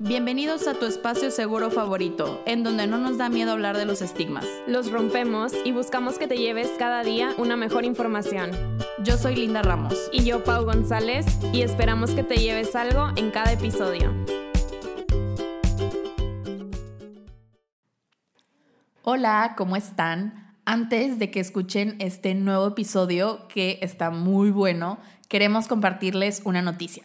Bienvenidos a tu espacio seguro favorito, en donde no nos da miedo hablar de los estigmas. Los rompemos y buscamos que te lleves cada día una mejor información. Yo soy Linda Ramos. Y yo, Pau González, y esperamos que te lleves algo en cada episodio. Hola, ¿cómo están? Antes de que escuchen este nuevo episodio que está muy bueno, queremos compartirles una noticia.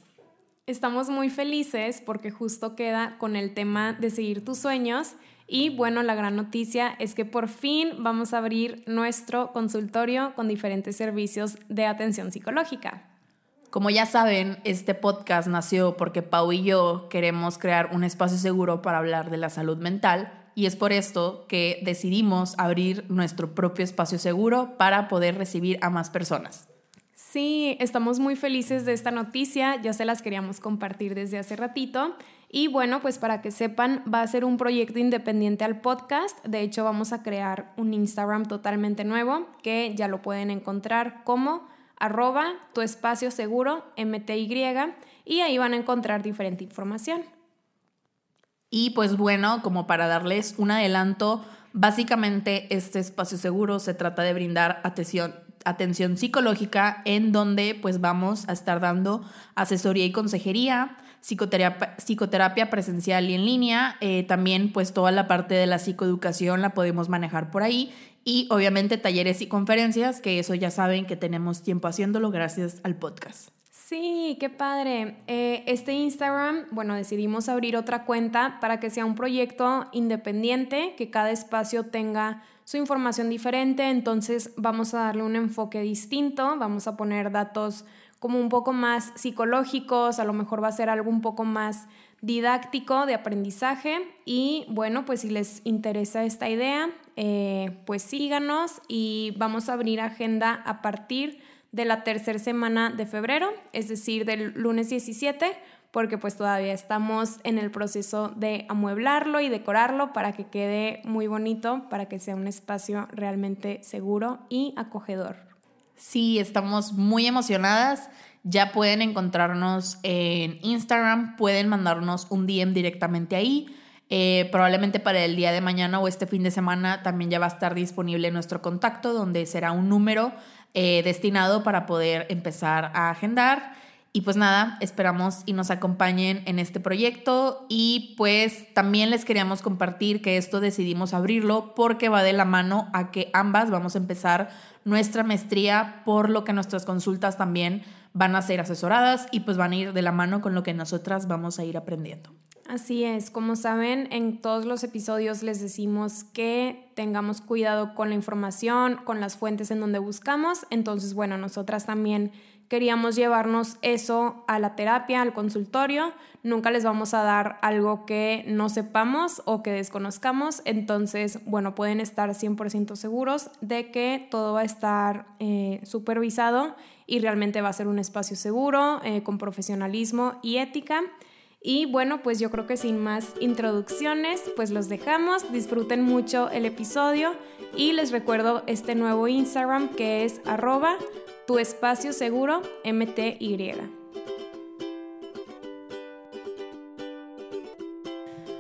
Estamos muy felices porque justo queda con el tema de seguir tus sueños y bueno, la gran noticia es que por fin vamos a abrir nuestro consultorio con diferentes servicios de atención psicológica. Como ya saben, este podcast nació porque Pau y yo queremos crear un espacio seguro para hablar de la salud mental y es por esto que decidimos abrir nuestro propio espacio seguro para poder recibir a más personas. Sí, estamos muy felices de esta noticia, ya se las queríamos compartir desde hace ratito. Y bueno, pues para que sepan, va a ser un proyecto independiente al podcast. De hecho, vamos a crear un Instagram totalmente nuevo que ya lo pueden encontrar como arroba tu espacio seguro MTY y ahí van a encontrar diferente información. Y pues bueno, como para darles un adelanto, básicamente este espacio seguro se trata de brindar atención, atención psicológica en donde pues vamos a estar dando asesoría y consejería, psicoterapia, psicoterapia presencial y en línea, eh, también pues toda la parte de la psicoeducación la podemos manejar por ahí y obviamente talleres y conferencias, que eso ya saben que tenemos tiempo haciéndolo gracias al podcast. Sí, qué padre. Eh, este Instagram, bueno, decidimos abrir otra cuenta para que sea un proyecto independiente, que cada espacio tenga su información diferente, entonces vamos a darle un enfoque distinto, vamos a poner datos como un poco más psicológicos, a lo mejor va a ser algo un poco más didáctico de aprendizaje y bueno, pues si les interesa esta idea, eh, pues síganos y vamos a abrir agenda a partir de la tercera semana de febrero, es decir, del lunes 17 porque pues todavía estamos en el proceso de amueblarlo y decorarlo para que quede muy bonito, para que sea un espacio realmente seguro y acogedor. Sí, estamos muy emocionadas. Ya pueden encontrarnos en Instagram, pueden mandarnos un DM directamente ahí. Eh, probablemente para el día de mañana o este fin de semana también ya va a estar disponible nuestro contacto, donde será un número eh, destinado para poder empezar a agendar. Y pues nada, esperamos y nos acompañen en este proyecto y pues también les queríamos compartir que esto decidimos abrirlo porque va de la mano a que ambas vamos a empezar nuestra maestría, por lo que nuestras consultas también van a ser asesoradas y pues van a ir de la mano con lo que nosotras vamos a ir aprendiendo. Así es, como saben, en todos los episodios les decimos que tengamos cuidado con la información, con las fuentes en donde buscamos, entonces bueno, nosotras también queríamos llevarnos eso a la terapia, al consultorio. Nunca les vamos a dar algo que no sepamos o que desconozcamos. Entonces, bueno, pueden estar 100% seguros de que todo va a estar eh, supervisado y realmente va a ser un espacio seguro, eh, con profesionalismo y ética. Y bueno, pues yo creo que sin más introducciones, pues los dejamos. Disfruten mucho el episodio y les recuerdo este nuevo Instagram que es arroba tu espacio seguro MTY.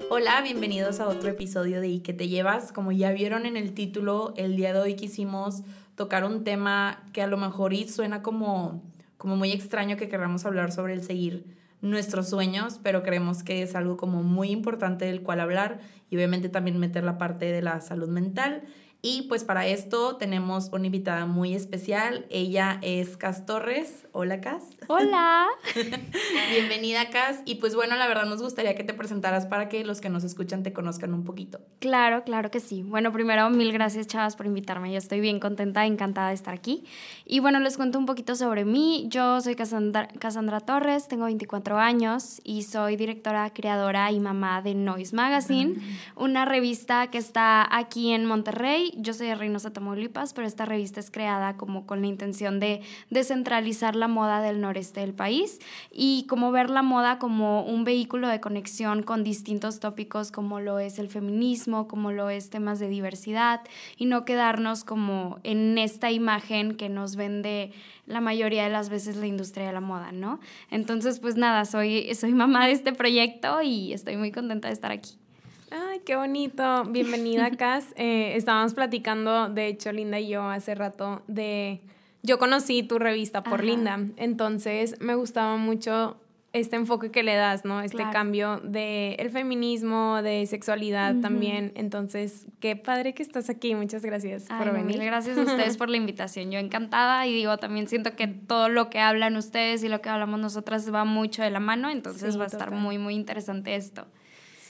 Hola, bienvenidos a otro episodio de ¿Y qué te llevas? Como ya vieron en el título, el día de hoy quisimos tocar un tema que a lo mejor suena como, como muy extraño que queramos hablar sobre el seguir nuestros sueños, pero creemos que es algo como muy importante del cual hablar y obviamente también meter la parte de la salud mental. Y pues para esto tenemos una invitada muy especial. Ella es Cas Torres. Hola, Cas. Hola. Bienvenida, Cas. Y pues bueno, la verdad nos gustaría que te presentaras para que los que nos escuchan te conozcan un poquito. Claro, claro que sí. Bueno, primero, mil gracias, chavas, por invitarme. Yo estoy bien contenta, encantada de estar aquí. Y bueno, les cuento un poquito sobre mí. Yo soy Cassandra, Cassandra Torres, tengo 24 años y soy directora, creadora y mamá de Noise Magazine, una revista que está aquí en Monterrey yo soy de Reynosa, Tamaulipas, pero esta revista es creada como con la intención de descentralizar la moda del noreste del país y como ver la moda como un vehículo de conexión con distintos tópicos como lo es el feminismo, como lo es temas de diversidad y no quedarnos como en esta imagen que nos vende la mayoría de las veces la industria de la moda, ¿no? Entonces, pues nada, soy, soy mamá de este proyecto y estoy muy contenta de estar aquí. Ay, qué bonito. Bienvenida, Cas. Eh, estábamos platicando, de hecho, Linda y yo hace rato de... Yo conocí tu revista por Linda, entonces me gustaba mucho este enfoque que le das, ¿no? Este cambio de el feminismo, de sexualidad también. Entonces, qué padre que estás aquí. Muchas gracias por venir. Mil gracias a ustedes por la invitación. Yo encantada y digo, también siento que todo lo que hablan ustedes y lo que hablamos nosotras va mucho de la mano, entonces va a estar muy, muy interesante esto.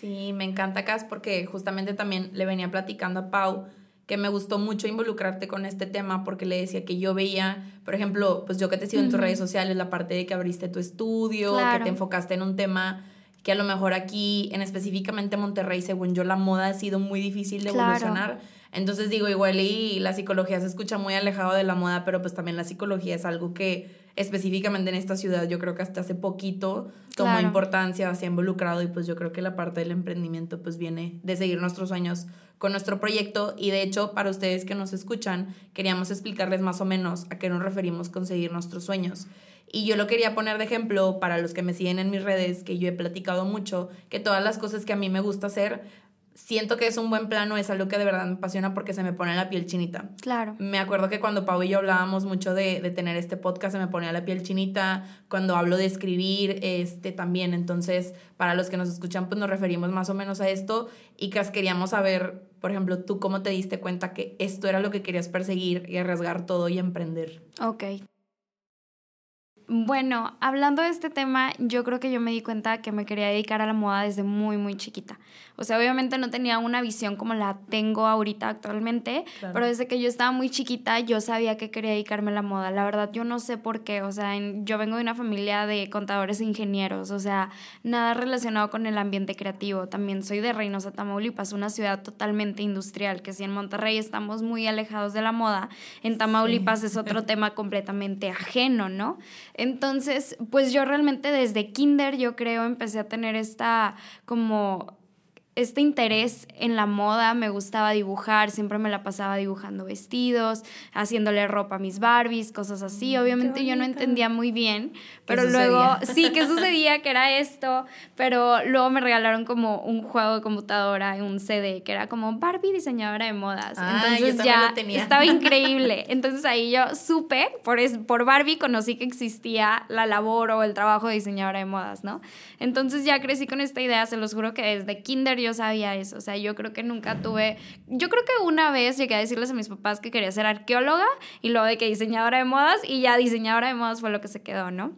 Sí, me encanta, Cas, porque justamente también le venía platicando a Pau que me gustó mucho involucrarte con este tema porque le decía que yo veía, por ejemplo, pues yo que te sigo en tus redes sociales, la parte de que abriste tu estudio, que te enfocaste en un tema que a lo mejor aquí, en específicamente Monterrey, según yo, la moda ha sido muy difícil de evolucionar. Entonces digo, igual y la psicología se escucha muy alejado de la moda, pero pues también la psicología es algo que específicamente en esta ciudad yo creo que hasta hace poquito tomó importancia, se ha involucrado y pues yo creo que la parte del emprendimiento pues viene de seguir nuestros sueños con nuestro proyecto y de hecho para ustedes que nos escuchan queríamos explicarles más o menos a qué nos referimos con seguir nuestros sueños. Y yo lo quería poner de ejemplo para los que me siguen en mis redes, que yo he platicado mucho, que todas las cosas que a mí me gusta hacer, siento que es un buen plano, es algo que de verdad me apasiona porque se me pone la piel chinita. Claro. Me acuerdo que cuando Pau y yo hablábamos mucho de, de, tener este podcast, se me ponía la piel chinita. Cuando hablo de escribir, este también. Entonces, para los que nos escuchan, pues nos referimos más o menos a esto y que queríamos saber, por ejemplo, tú cómo te diste cuenta que esto era lo que querías perseguir y arriesgar todo y emprender. Ok. Bueno, hablando de este tema, yo creo que yo me di cuenta que me quería dedicar a la moda desde muy, muy chiquita. O sea, obviamente no tenía una visión como la tengo ahorita actualmente, pero desde que yo estaba muy chiquita yo sabía que quería dedicarme a la moda. La verdad, yo no sé por qué. O sea, yo vengo de una familia de contadores e ingenieros, o sea, nada relacionado con el ambiente creativo. También soy de Reynosa, Tamaulipas, una ciudad totalmente industrial, que si en Monterrey estamos muy alejados de la moda, en Tamaulipas es otro tema completamente ajeno, ¿no? Entonces, pues yo realmente desde kinder, yo creo, empecé a tener esta como este interés en la moda, me gustaba dibujar, siempre me la pasaba dibujando vestidos, haciéndole ropa a mis Barbies, cosas así. Mm, Obviamente yo no entendía muy bien, pero luego, sí, que sucedía, que era esto, pero luego me regalaron como un juego de computadora, un CD, que era como Barbie diseñadora de modas. Ah, Entonces ya estaba increíble. Entonces ahí yo supe, por, es, por Barbie conocí que existía la labor o el trabajo de diseñadora de modas, ¿no? Entonces ya crecí con esta idea, se los juro que desde kinder yo sabía eso. O sea, yo creo que nunca tuve. Yo creo que una vez llegué a decirles a mis papás que quería ser arqueóloga y luego de que diseñadora de modas y ya diseñadora de modas fue lo que se quedó, ¿no?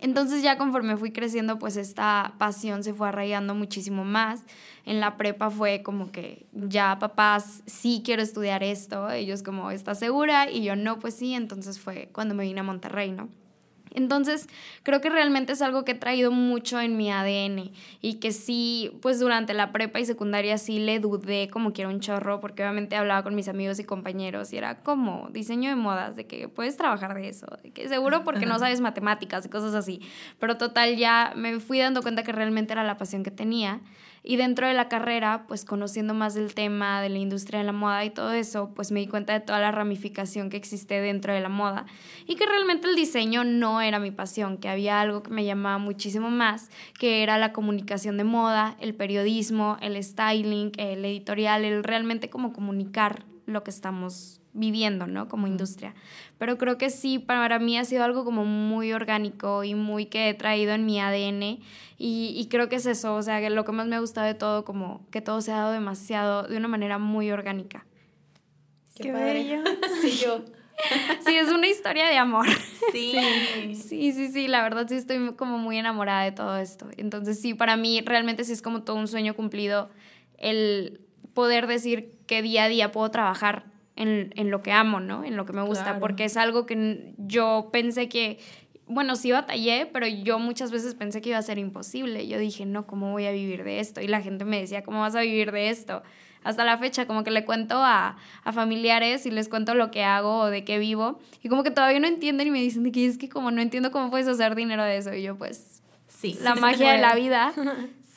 Entonces ya conforme fui creciendo, pues esta pasión se fue arraigando muchísimo más. En la prepa fue como que ya papás, sí quiero estudiar esto. Ellos como, ¿estás segura? Y yo no, pues sí. Entonces fue cuando me vine a Monterrey, ¿no? Entonces, creo que realmente es algo que he traído mucho en mi ADN y que sí, pues durante la prepa y secundaria sí le dudé como que era un chorro, porque obviamente hablaba con mis amigos y compañeros y era como diseño de modas, de que puedes trabajar de eso, de que seguro porque no sabes matemáticas y cosas así. Pero total, ya me fui dando cuenta que realmente era la pasión que tenía. Y dentro de la carrera, pues conociendo más del tema de la industria de la moda y todo eso, pues me di cuenta de toda la ramificación que existe dentro de la moda y que realmente el diseño no era mi pasión, que había algo que me llamaba muchísimo más, que era la comunicación de moda, el periodismo, el styling, el editorial, el realmente como comunicar lo que estamos viviendo, ¿no? Como industria. Pero creo que sí, para mí ha sido algo como muy orgánico y muy que he traído en mi ADN y, y creo que es eso, o sea, que lo que más me ha gustado de todo, como que todo se ha dado demasiado, de una manera muy orgánica. Qué, bello. Sí, yo. Sí, es una historia de amor. Sí. Sí, sí, sí, la verdad sí estoy como muy enamorada de todo esto. Entonces sí, para mí realmente sí es como todo un sueño cumplido el poder decir que día a día puedo trabajar en, en lo que amo, ¿no? En lo que me gusta, porque es algo que yo pensé que bueno, sí batallé, pero yo muchas veces pensé que iba a ser imposible. Yo dije, no, ¿cómo voy a vivir de esto? Y la gente me decía, ¿cómo vas a vivir de esto? Hasta la fecha, como que le cuento a, a familiares y les cuento lo que hago o de qué vivo. Y como que todavía no entienden y me dicen que es que como no entiendo cómo puedes hacer dinero de eso. Y yo pues, sí, la magia de la vida.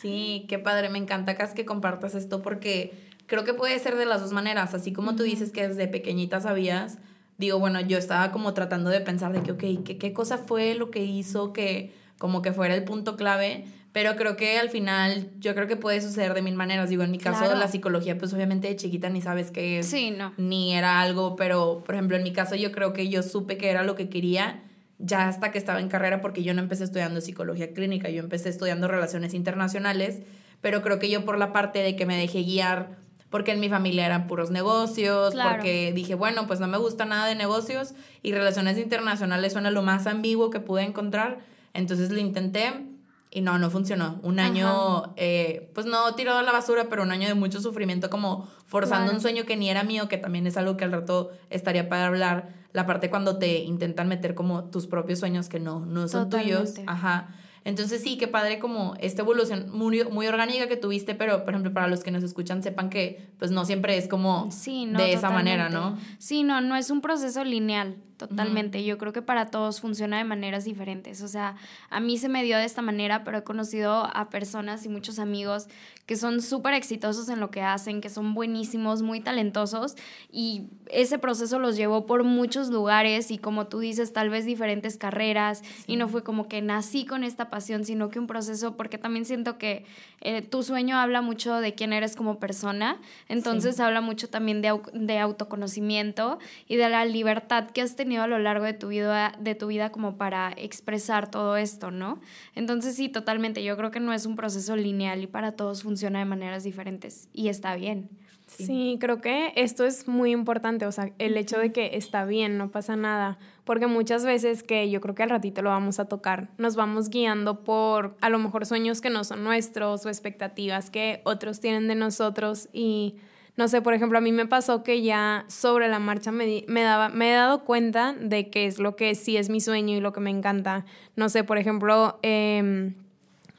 Sí, qué padre, me encanta que compartas esto porque creo que puede ser de las dos maneras, así como tú dices que desde pequeñita sabías, digo, bueno, yo estaba como tratando de pensar de que, ok, ¿qué, qué cosa fue lo que hizo que como que fuera el punto clave? Pero creo que al final, yo creo que puede suceder de mil maneras. Digo, en mi caso, la psicología, pues obviamente de chiquita ni sabes qué es. Sí, no. Ni era algo, pero por ejemplo, en mi caso, yo creo que yo supe que era lo que quería ya hasta que estaba en carrera, porque yo no empecé estudiando psicología clínica, yo empecé estudiando relaciones internacionales, pero creo que yo por la parte de que me dejé guiar, porque en mi familia eran puros negocios, porque dije, bueno, pues no me gusta nada de negocios y relaciones internacionales suena lo más ambiguo que pude encontrar, entonces lo intenté y no, no funcionó. Un año, eh, pues no tirado a la basura, pero un año de mucho sufrimiento, como forzando un sueño que ni era mío, que también es algo que al rato estaría para hablar. La parte cuando te intentan meter como tus propios sueños que no, no son tuyos. Ajá. Entonces sí, qué padre como esta evolución muy, muy orgánica que tuviste, pero por ejemplo para los que nos escuchan sepan que pues no siempre es como de esa manera, ¿no? Sí, no, no es un proceso lineal. Totalmente. Yo creo que para todos funciona de maneras diferentes. O sea, a mí se me dio de esta manera, pero he conocido a personas y muchos amigos que son súper exitosos en lo que hacen, que son buenísimos, muy talentosos y ese proceso los llevó por muchos lugares y como tú dices, tal vez diferentes carreras y no fue como que nací con esta pasión, sino que un proceso, porque también siento que eh, tu sueño habla mucho de quién eres como persona, entonces habla mucho también de, de autoconocimiento y de la libertad que has tenido a lo largo de tu vida, de tu vida como para expresar todo esto, ¿no? Entonces sí, totalmente, yo creo que no es un proceso lineal y para todos funciona de maneras diferentes y está bien. Sí. creo que esto es muy importante, o sea, el hecho de que está bien, no pasa nada, porque muchas veces que yo creo que al ratito lo vamos a tocar, nos vamos guiando por a lo mejor sueños que no son nuestros o expectativas que otros tienen de nosotros y no sé, por ejemplo, a mí me pasó que ya sobre la marcha me, me, daba, me he dado cuenta de qué es lo que sí es mi sueño y lo que me encanta. No sé, por ejemplo, em,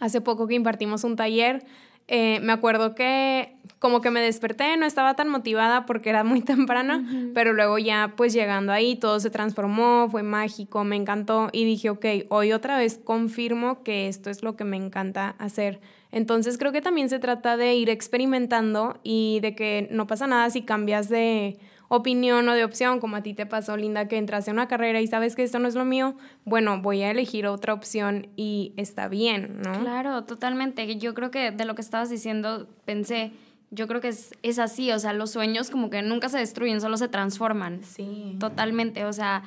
hace poco que impartimos un taller, eh, me acuerdo que como que me desperté, no estaba tan motivada porque era muy temprano, pero luego ya pues llegando ahí todo se transformó, fue mágico, me encantó y dije, ok, hoy otra vez confirmo que esto es lo que me encanta hacer. Entonces creo que también se trata de ir experimentando y de que no pasa nada si cambias de opinión o de opción, como a ti te pasó, Linda, que entraste a una carrera y sabes que esto no es lo mío, bueno, voy a elegir otra opción y está bien, ¿no? Claro, totalmente. Yo creo que de lo que estabas diciendo pensé, yo creo que es, es así, o sea, los sueños como que nunca se destruyen, solo se transforman. Sí. Totalmente, o sea,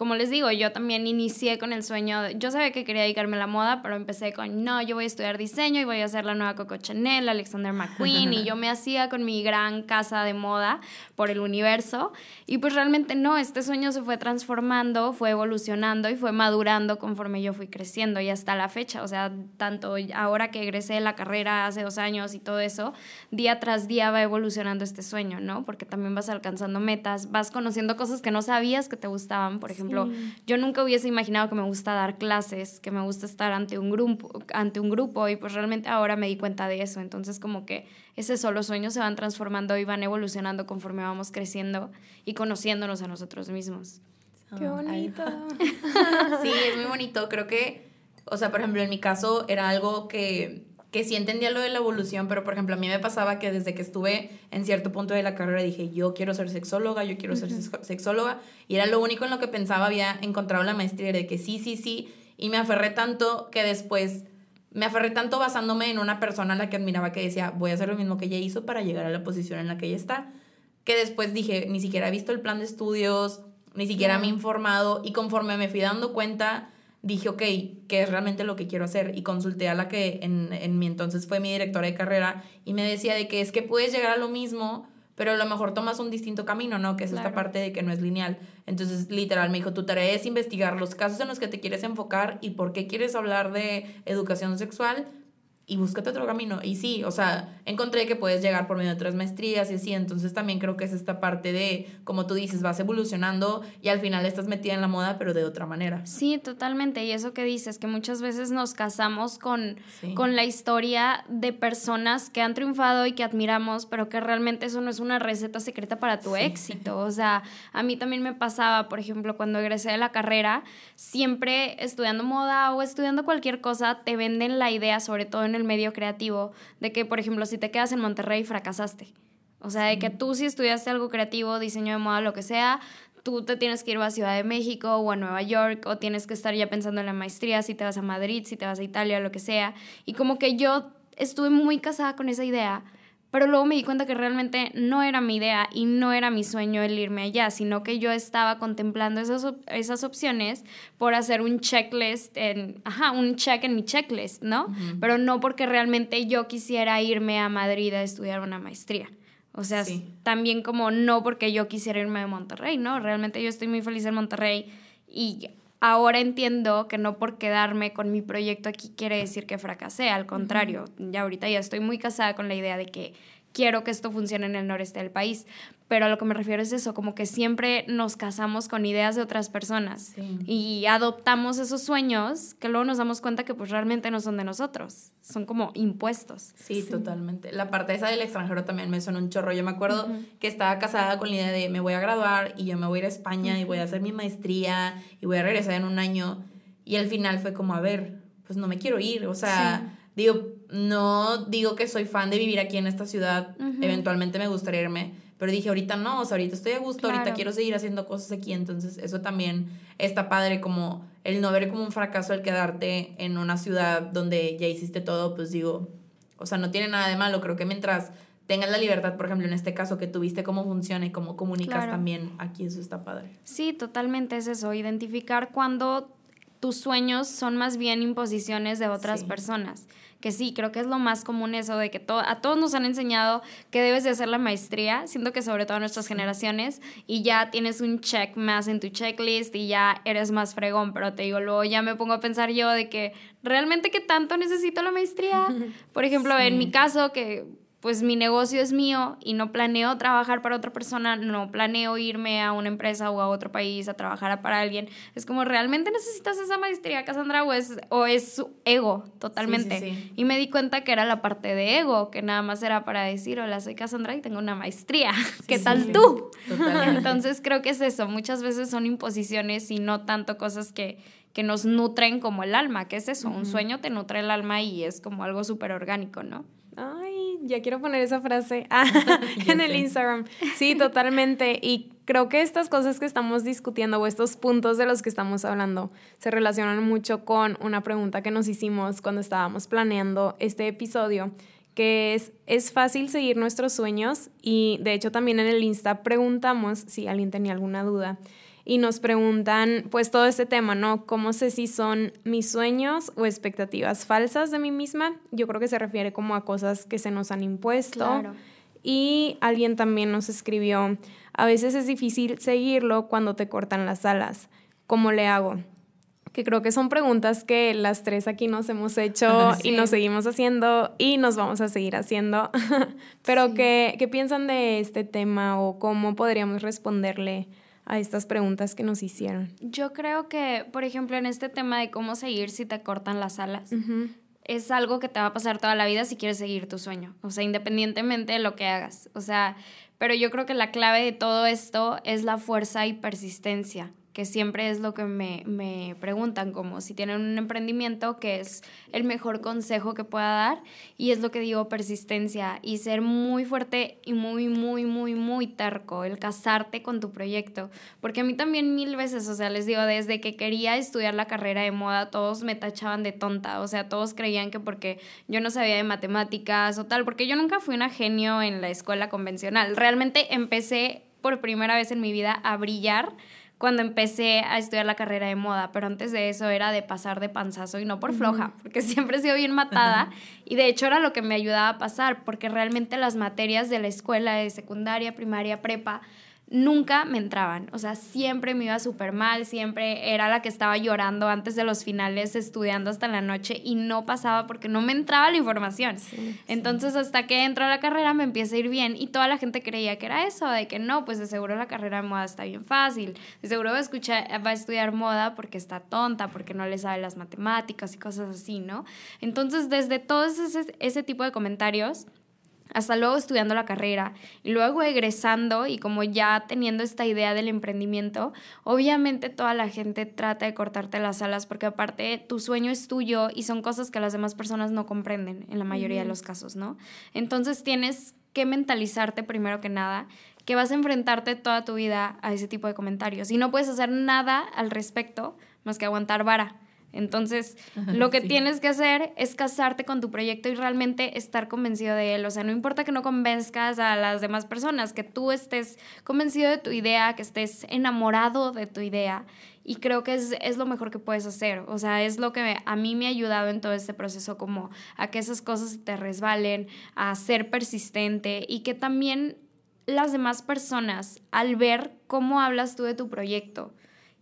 como les digo, yo también inicié con el sueño, de, yo sabía que quería dedicarme a la moda, pero empecé con, no, yo voy a estudiar diseño y voy a hacer la nueva Coco Chanel, Alexander McQueen, y yo me hacía con mi gran casa de moda por el universo. Y pues realmente no, este sueño se fue transformando, fue evolucionando y fue madurando conforme yo fui creciendo y hasta la fecha, o sea, tanto ahora que egresé de la carrera hace dos años y todo eso, día tras día va evolucionando este sueño, ¿no? Porque también vas alcanzando metas, vas conociendo cosas que no sabías que te gustaban, por ejemplo, yo nunca hubiese imaginado que me gusta dar clases, que me gusta estar ante un grupo, ante un grupo y pues realmente ahora me di cuenta de eso. Entonces como que ese solo sueños se van transformando y van evolucionando conforme vamos creciendo y conociéndonos a nosotros mismos. Qué bonito. sí, es muy bonito. Creo que, o sea, por ejemplo, en mi caso era algo que que sí entendía lo de la evolución, pero por ejemplo a mí me pasaba que desde que estuve en cierto punto de la carrera dije, yo quiero ser sexóloga, yo quiero ser sexóloga, y era lo único en lo que pensaba, había encontrado la maestría de que sí, sí, sí, y me aferré tanto que después me aferré tanto basándome en una persona a la que admiraba que decía, voy a hacer lo mismo que ella hizo para llegar a la posición en la que ella está, que después dije, ni siquiera he visto el plan de estudios, ni siquiera me he informado, y conforme me fui dando cuenta, dije, ok, ¿qué es realmente lo que quiero hacer? Y consulté a la que en, en mi entonces fue mi directora de carrera y me decía de que es que puedes llegar a lo mismo, pero a lo mejor tomas un distinto camino, ¿no? Que es esta parte de que no es lineal. Entonces, literal, me dijo, tu tarea es investigar los casos en los que te quieres enfocar y por qué quieres hablar de educación sexual y búscate otro camino. Y sí, o sea, encontré que puedes llegar por medio de otras maestrías y así, entonces también creo que es esta parte de, como tú dices, vas evolucionando y al final estás metida en la moda, pero de otra manera. Sí, totalmente. Y eso que dices, que muchas veces nos casamos con, con la historia de personas que han triunfado y que admiramos, pero que realmente eso no es una receta secreta para tu éxito. O sea, a mí también me pasaba, por ejemplo, cuando egresé de la carrera, siempre estudiando moda o estudiando cualquier cosa, te venden la idea, sobre todo en el medio creativo, de que, por ejemplo, si te quedas en Monterrey, fracasaste. O sea, de que tú si estudiaste algo creativo, diseño de moda, lo que sea, tú te tienes que ir a Ciudad de México o a Nueva York o tienes que estar ya pensando en la maestría, si te vas a Madrid, si te vas a Italia, lo que sea. Y como que yo estuve muy casada con esa idea pero luego me di cuenta que realmente no era mi idea y no era mi sueño el irme allá, sino que yo estaba contemplando esas, esas opciones por hacer un checklist, en, ajá, un check en mi checklist, ¿no? Pero no porque realmente yo quisiera irme a Madrid a estudiar una maestría. O sea, también como no porque yo quisiera irme a Monterrey, ¿no? Realmente yo estoy muy feliz en Monterrey y ahora entiendo que no por quedarme con mi proyecto aquí quiere decir que fracasé, al contrario, ya ahorita ya estoy muy casada con la idea de que quiero que esto funcione en el noreste del país. Pero a lo que me refiero es eso, como que siempre nos casamos con ideas de otras personas y adoptamos esos sueños que luego nos damos cuenta que pues realmente no son de nosotros, son como impuestos. Sí, totalmente. La parte esa del extranjero también me suena un chorro. Yo me acuerdo que estaba casada con la idea de me voy a graduar y yo me voy a ir a España y voy a hacer mi maestría y voy a regresar en un año. Y al final fue como, a ver, pues no me quiero ir, o sea... Digo, no digo que soy fan de vivir aquí en esta ciudad, eventualmente me gustaría irme, pero dije, ahorita no, o sea, ahorita estoy a gusto, ahorita quiero seguir haciendo cosas aquí, entonces eso también está padre, como el no ver como un fracaso el quedarte en una ciudad donde ya hiciste todo, pues digo, o sea, no tiene nada de malo, creo que mientras tengas la libertad, por ejemplo, en este caso que tuviste cómo funciona y cómo comunicas también, aquí eso está padre. Sí, totalmente es eso, identificar cuando tus sueños son más bien imposiciones de otras personas. Que sí, creo que es lo más común eso de que a todos nos han enseñado que debes de hacer la maestría, siento que sobre todo a nuestras generaciones, y ya tienes un check más en tu checklist y ya eres más fregón, pero te digo, luego ya me pongo a pensar yo de que realmente qué tanto necesito la maestría. Por ejemplo, en mi caso, que pues mi negocio es mío y no planeo trabajar para otra persona, no planeo irme a una empresa o a otro país a trabajar para alguien. Es como, ¿realmente necesitas esa maestría, Cassandra? ¿O es, o es su ego totalmente? Y me di cuenta que era la parte de ego, que nada más era para decir, hola, soy Cassandra y tengo una maestría. ¿Qué tal tú? Entonces creo que es eso. Muchas veces son imposiciones y no tanto cosas que, que nos nutren como el alma, que es eso. Un sueño te nutre el alma y es como algo súper orgánico, ¿no? Ay, ya quiero poner esa frase ah, en el Instagram. Sí, totalmente. Y creo que estas cosas que estamos discutiendo o estos puntos de los que estamos hablando se relacionan mucho con una pregunta que nos hicimos cuando estábamos planeando este episodio, que es, ¿es fácil seguir nuestros sueños? Y de hecho también en el Insta preguntamos si alguien tenía alguna duda y nos preguntan pues todo este tema, ¿no? ¿Cómo sé si son mis sueños o expectativas falsas de mí misma? Yo creo que se refiere como a cosas que se nos han impuesto. Claro. Y alguien también nos escribió, a veces es difícil seguirlo cuando te cortan las alas. ¿Cómo le hago? Que creo que son preguntas que las tres aquí nos hemos hecho y nos seguimos haciendo y nos vamos a seguir haciendo. Pero ¿qué, ¿qué piensan de este tema o cómo podríamos responderle a estas preguntas que nos hicieron. Yo creo que, por ejemplo, en este tema de cómo seguir si te cortan las alas, es algo que te va a pasar toda la vida si quieres seguir tu sueño, o sea, independientemente de lo que hagas, o sea, pero yo creo que la clave de todo esto es la fuerza y persistencia siempre es lo que me, me, preguntan, como si tienen un emprendimiento, que es el mejor consejo que pueda dar, y es lo que digo, persistencia, y ser muy fuerte y muy, muy, muy, muy terco, el casarte con tu proyecto, porque a mí también mil veces, o sea, les digo, desde que quería estudiar la carrera de moda, todos me tachaban de tonta, o sea, todos creían que porque yo no sabía de matemáticas o tal, porque yo nunca fui una genio en la escuela convencional, realmente empecé por primera vez en mi vida a brillar, cuando empecé a estudiar la carrera de moda, pero antes de eso era de pasar de panzazo y no por floja, porque siempre he sido bien matada y de hecho era lo que me ayudaba a pasar, porque realmente las materias de la escuela de secundaria, primaria, prepa, nunca me entraban. O sea, siempre me iba súper mal, siempre era la que estaba llorando antes de los finales, estudiando hasta la noche y no pasaba porque no me entraba la información. Entonces, hasta que entro a la carrera me empieza a ir bien y toda la gente creía que era eso, de que no, pues de seguro la carrera de moda está bien fácil, de seguro va a, escuchar, va a estudiar moda porque está tonta, porque no le sabe las matemáticas y cosas así, ¿no? Entonces, desde todo ese, ese tipo de comentarios, hasta luego estudiando la carrera y luego egresando y como ya teniendo esta idea del emprendimiento, obviamente toda la gente trata de cortarte las alas porque aparte tu sueño es tuyo y son cosas que las demás personas no comprenden en la mayoría de los casos, ¿no? Entonces tienes que mentalizarte primero que nada que vas a enfrentarte toda tu vida a ese tipo de comentarios y no puedes hacer nada al respecto más que aguantar vara. Entonces, lo que tienes que hacer es casarte con tu proyecto y realmente estar convencido de él. O sea, no importa que no convenzcas a las demás personas, que tú estés convencido de tu idea, que estés enamorado de tu idea. Y creo que es, es lo mejor que puedes hacer. O sea, es lo que a mí me ha ayudado en todo este proceso, como a que esas cosas te resbalen, a ser persistente y que también las demás personas, al ver cómo hablas tú de tu proyecto,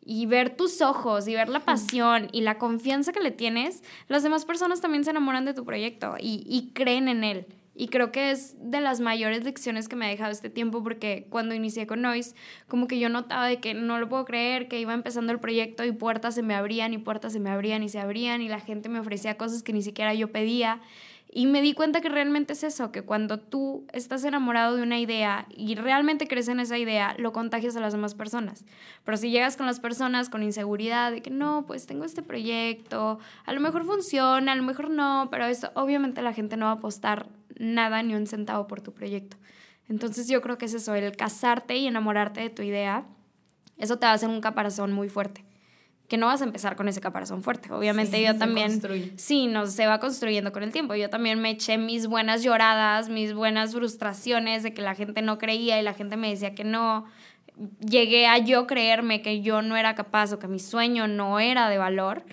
y ver tus ojos y ver la pasión y la confianza que le tienes, las demás personas también se enamoran de tu proyecto y, y creen en él. Y creo que es de las mayores lecciones que me ha dejado este tiempo porque cuando inicié con Noise, como que yo notaba de que no lo puedo creer, que iba empezando el proyecto y puertas se me abrían y puertas se me abrían y se abrían y la gente me ofrecía cosas que ni siquiera yo pedía. Y me di cuenta que realmente es eso, que cuando tú estás enamorado de una idea y realmente crees en esa idea, lo contagias a las demás personas. Pero si llegas con las personas con inseguridad de que no, pues tengo este proyecto, a lo mejor funciona, a lo mejor no, pero eso obviamente la gente no va a apostar nada ni un centavo por tu proyecto. Entonces yo creo que es eso, el casarte y enamorarte de tu idea, eso te va a hacer un caparazón muy fuerte que no vas a empezar con ese caparazón fuerte. Obviamente yo también... Sí, no, se va construyendo con el tiempo. Yo también me eché mis buenas lloradas, mis buenas frustraciones de que la gente no creía y la gente me decía que no. Llegué a yo creerme que yo no era capaz o que mi sueño no era de valor,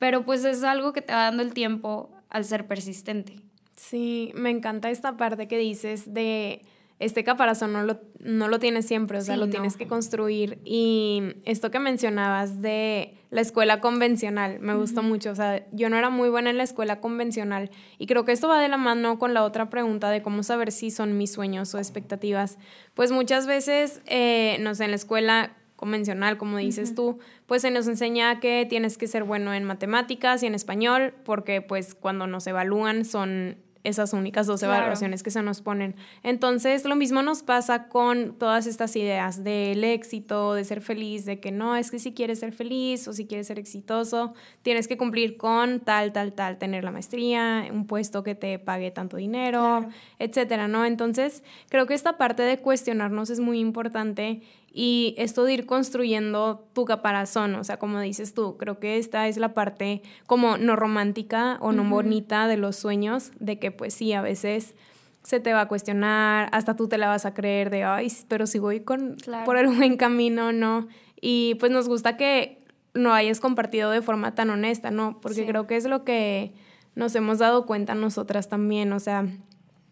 pero pues es algo que te va dando el tiempo al ser persistente. Sí, me encanta esta parte que dices de este caparazón no lo, no lo tienes siempre, o sea, lo tienes que construir. Y esto que mencionabas de la escuela convencional, me gustó mucho, o sea, yo no era muy buena en la escuela convencional y creo que esto va de la mano con la otra pregunta de cómo saber si son mis sueños o expectativas. Pues muchas veces, eh, no sé, en la escuela convencional, como dices tú, pues se nos enseña que tienes que ser bueno en matemáticas y en español, porque pues cuando nos evalúan son esas únicas dos evaluaciones que se nos ponen. Entonces, lo mismo nos pasa con todas estas ideas del éxito, de ser feliz, de que no, es que si quieres ser feliz o si quieres ser exitoso, tienes que cumplir con tal, tal, tal, tener la maestría, un puesto que te pague tanto dinero, etcétera, ¿no? Entonces, creo que esta parte de cuestionarnos es muy importante y esto de ir construyendo tu caparazón, o sea, como dices tú, creo que esta es la parte como no romántica o no bonita de los sueños, de que pues sí, a veces se te va a cuestionar, hasta tú te la vas a creer de, ay, pero si voy con, por el buen camino, ¿no? Y pues nos gusta que no hayas compartido de forma tan honesta, ¿no? Porque creo que es lo que nos hemos dado cuenta nosotras también, o sea,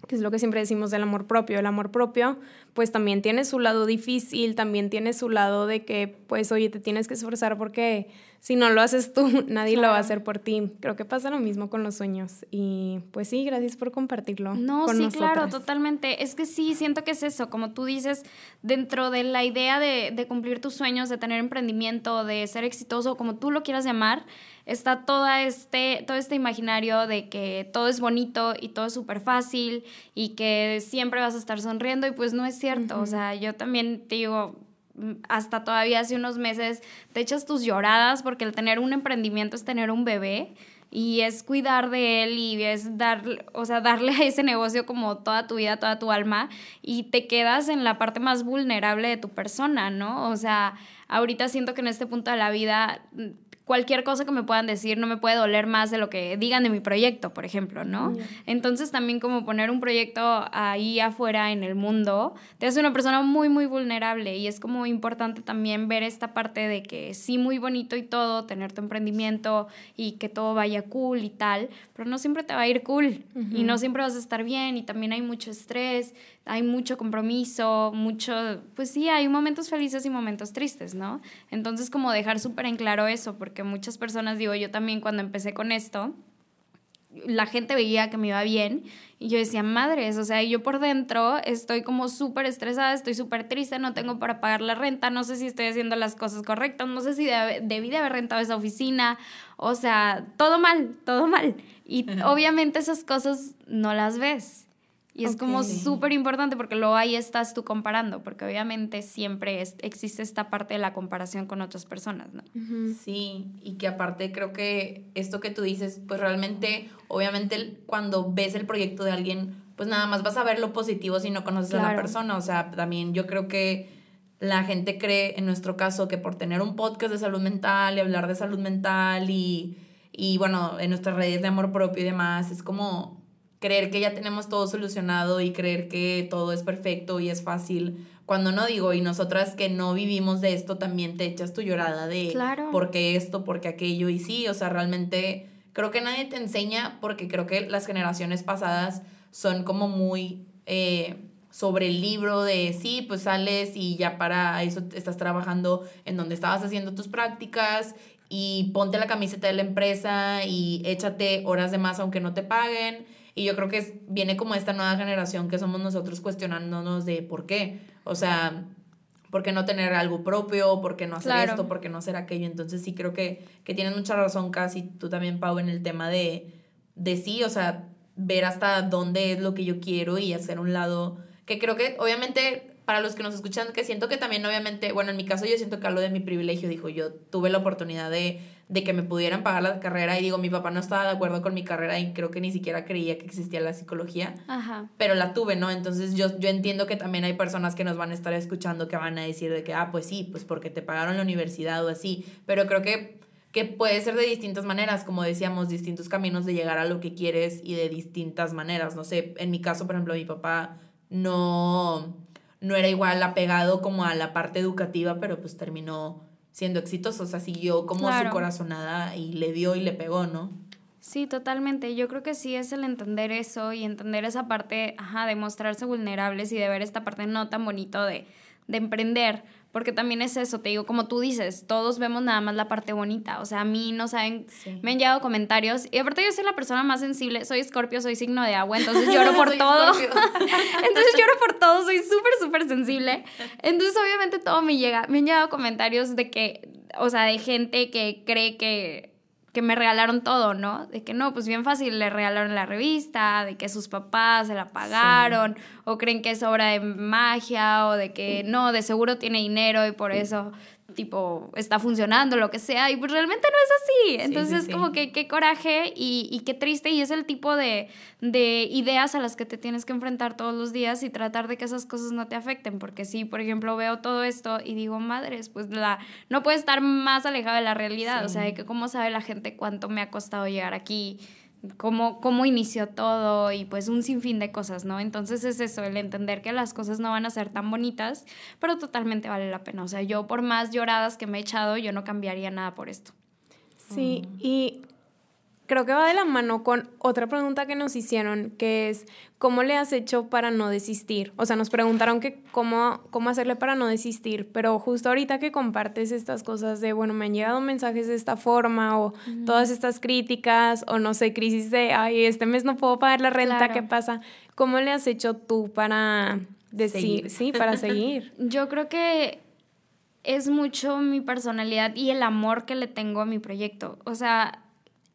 que es lo que siempre decimos del amor propio. El amor propio, pues también tiene su lado difícil, también tiene su lado de que, pues, oye, te tienes que esforzar porque si no lo haces tú, nadie lo va a hacer por ti. Creo que pasa lo mismo con los sueños. Y pues sí, gracias por compartirlo. No, sí, claro, totalmente. Es que sí, siento que es eso, como tú dices, dentro de la idea de, de cumplir tus sueños, de tener emprendimiento, de ser exitoso, como tú lo quieras llamar, está toda este, todo este imaginario de que todo es bonito y todo es súper fácil y que siempre vas a estar sonriendo y pues no es cierto. O sea, yo también te digo, hasta todavía hace unos meses te echas tus lloradas porque el tener un emprendimiento es tener un bebé y es cuidar de él y es dar, o sea, darle a ese negocio como toda tu vida, toda tu alma y te quedas en la parte más vulnerable de tu persona, ¿no? O sea, ahorita siento que en este punto de la vida cualquier cosa que me puedan decir no me puede doler más de lo que digan de mi proyecto, por ejemplo, ¿no? Entonces también como poner un proyecto ahí afuera en el mundo te hace una persona muy, muy vulnerable y es como importante también ver esta parte de que sí, muy bonito y todo, tener tu emprendimiento y que todo vaya cool y tal, pero no siempre te va a ir cool y no siempre vas a estar bien y también hay mucho estrés, hay mucho compromiso, mucho, pues sí, hay momentos felices y momentos tristes, ¿no? Entonces como dejar súper en claro eso, porque muchas personas, digo, yo también cuando empecé con esto, la gente veía que me iba bien y yo decía, madres, o sea, yo por dentro estoy como súper estresada, estoy súper triste, no tengo para pagar la renta, no sé si estoy haciendo las cosas correctas, no sé si debí de haber rentado esa oficina, o sea, todo mal, todo mal. Y obviamente esas cosas no las ves. Y es como súper importante porque luego ahí estás tú comparando, porque obviamente siempre existe esta parte de la comparación con otras personas, ¿no? Sí, y que aparte creo que esto que tú dices, pues realmente, obviamente cuando ves el proyecto de alguien, pues nada más vas a ver lo positivo si no conoces a la persona. O sea, también yo creo que la gente cree, en nuestro caso, que por tener un podcast de salud mental y hablar de salud mental y, y bueno, en nuestras redes de amor propio y demás, es como creer que ya tenemos todo solucionado y creer que todo es perfecto y es fácil. Cuando no digo, y nosotras que no vivimos de esto, también te echas tu llorada de claro. por qué esto, por qué aquello. Y sí, o sea, realmente creo que nadie te enseña porque creo que las generaciones pasadas son como muy eh, sobre el libro de sí, pues sales y ya para eso estás trabajando en donde estabas haciendo tus prácticas y ponte la camiseta de la empresa y échate horas de más aunque no te paguen y yo creo que viene como esta nueva generación que somos nosotros cuestionándonos de por qué. O sea, ¿por qué no tener algo propio? ¿Por qué no hacer esto? ¿Por qué no hacer aquello? Entonces sí creo que, que tienes mucha razón, casi tú también, Pau, en el tema de, de sí, o sea, ver hasta dónde es lo que yo quiero y hacer un lado que creo que obviamente para los que nos escuchan, que siento que también obviamente, bueno, en mi caso yo siento que hablo de mi privilegio, dijo, yo tuve la oportunidad de de que me pudieran pagar la carrera y digo, mi papá no estaba de acuerdo con mi carrera y creo que ni siquiera creía que existía la psicología, pero la tuve, ¿no? Entonces yo, yo entiendo que también hay personas que nos van a estar escuchando que van a decir de que, ah, pues sí, pues porque te pagaron la universidad o así, pero creo que, que puede ser de distintas maneras, como decíamos, distintos caminos de llegar a lo que quieres y de distintas maneras, no sé, en mi caso, por ejemplo, mi papá no, no era igual apegado como a la parte educativa, pero pues terminó siendo exitoso, o sea, siguió como su corazonada y le dio y le pegó, ¿no? Sí, totalmente. Yo creo que sí es el entender eso y entender esa parte, ajá, de mostrarse vulnerables y de ver esta parte no tan bonito de, de emprender, porque también es eso, te digo, como tú dices, todos vemos nada más la parte bonita, o sea, a mí no saben, me han llegado comentarios, y aparte yo soy la persona más sensible, soy escorpio, soy signo de agua, entonces lloro por todo, entonces lloro por todo, soy súper, súper sensible, entonces obviamente todo me llega, me han llegado comentarios de que, o sea, de gente que cree que que me regalaron todo, ¿no? De que no, pues bien fácil le regalaron la revista, de que sus papás se la pagaron, o creen que es obra de magia, o de que no, de seguro tiene dinero y por eso tipo, está funcionando, lo que sea, y pues realmente no es así. Entonces, como que qué coraje y, y, qué triste, y es el tipo de, de ideas a las que te tienes que enfrentar todos los días y tratar de que esas cosas no te afecten, porque si, por ejemplo, veo todo esto y digo, madres, pues la, no puede estar más alejado de la realidad, o sea, de que cómo sabe la gente cuánto me ha costado llegar aquí cómo, cómo inició todo y pues un sinfín de cosas, ¿no? Entonces es eso, el entender que las cosas no van a ser tan bonitas, pero totalmente vale la pena. O sea, yo por más lloradas que me he echado, yo no cambiaría nada por esto. Sí, y creo que va de la mano con otra pregunta que nos hicieron, que es, ¿cómo le has hecho para no desistir? O sea, nos preguntaron que cómo, cómo hacerle para no desistir, pero justo ahorita que compartes estas cosas de, bueno, me han llegado mensajes de esta forma o todas estas críticas o no sé, crisis de, ay, este mes no puedo pagar la renta, ¿qué pasa? ¿Cómo le has hecho tú para decir, sí, para seguir? Yo creo que es mucho mi personalidad y el amor que le tengo a mi proyecto. O sea,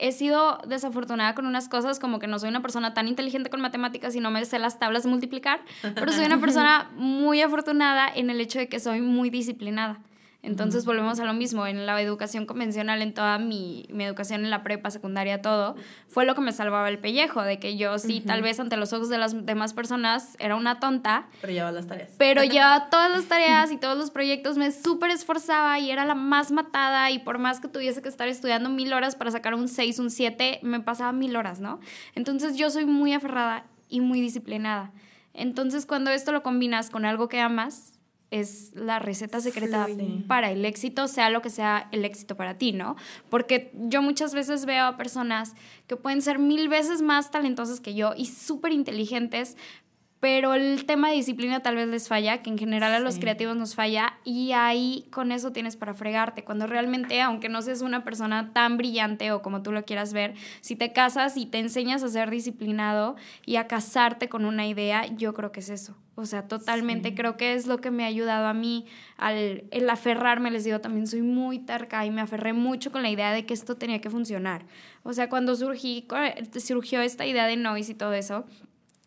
he sido desafortunada con unas cosas, como que no soy una persona tan inteligente con matemáticas y no me sé las tablas de multiplicar, pero soy una persona muy afortunada en el hecho de que soy muy disciplinada. Entonces volvemos a lo mismo, en la educación convencional, en toda mi, mi, educación en la prepa, secundaria, todo, fue lo que me salvaba el pellejo, de que yo sí, tal vez ante los ojos de las demás personas era una tonta. Pero llevaba las tareas. Pero llevaba todas las tareas y todos los proyectos, me súper esforzaba y era la más matada y por más que tuviese que estar estudiando mil horas para sacar un 6, un 7, me pasaba mil horas, ¿no? Entonces yo soy muy aferrada y muy disciplinada. Entonces cuando esto lo combinas con algo que amas, es la receta secreta para el éxito, sea lo que sea el éxito para ti, ¿no? Porque yo muchas veces veo a personas que pueden ser mil veces más talentosas que yo y súper inteligentes, pero el tema de disciplina tal vez les falla, que en general a los creativos nos falla, y ahí con eso tienes para fregarte, cuando realmente, aunque no seas una persona tan brillante o como tú lo quieras ver, si te casas y te enseñas a ser disciplinado y a casarte con una idea, yo creo que es eso. O sea, totalmente creo que es lo que me ha ayudado a mí al el aferrarme, les digo, también soy muy terca y me aferré mucho con la idea de que esto tenía que funcionar. O sea, cuando surgí, surgió esta idea de noise y todo eso,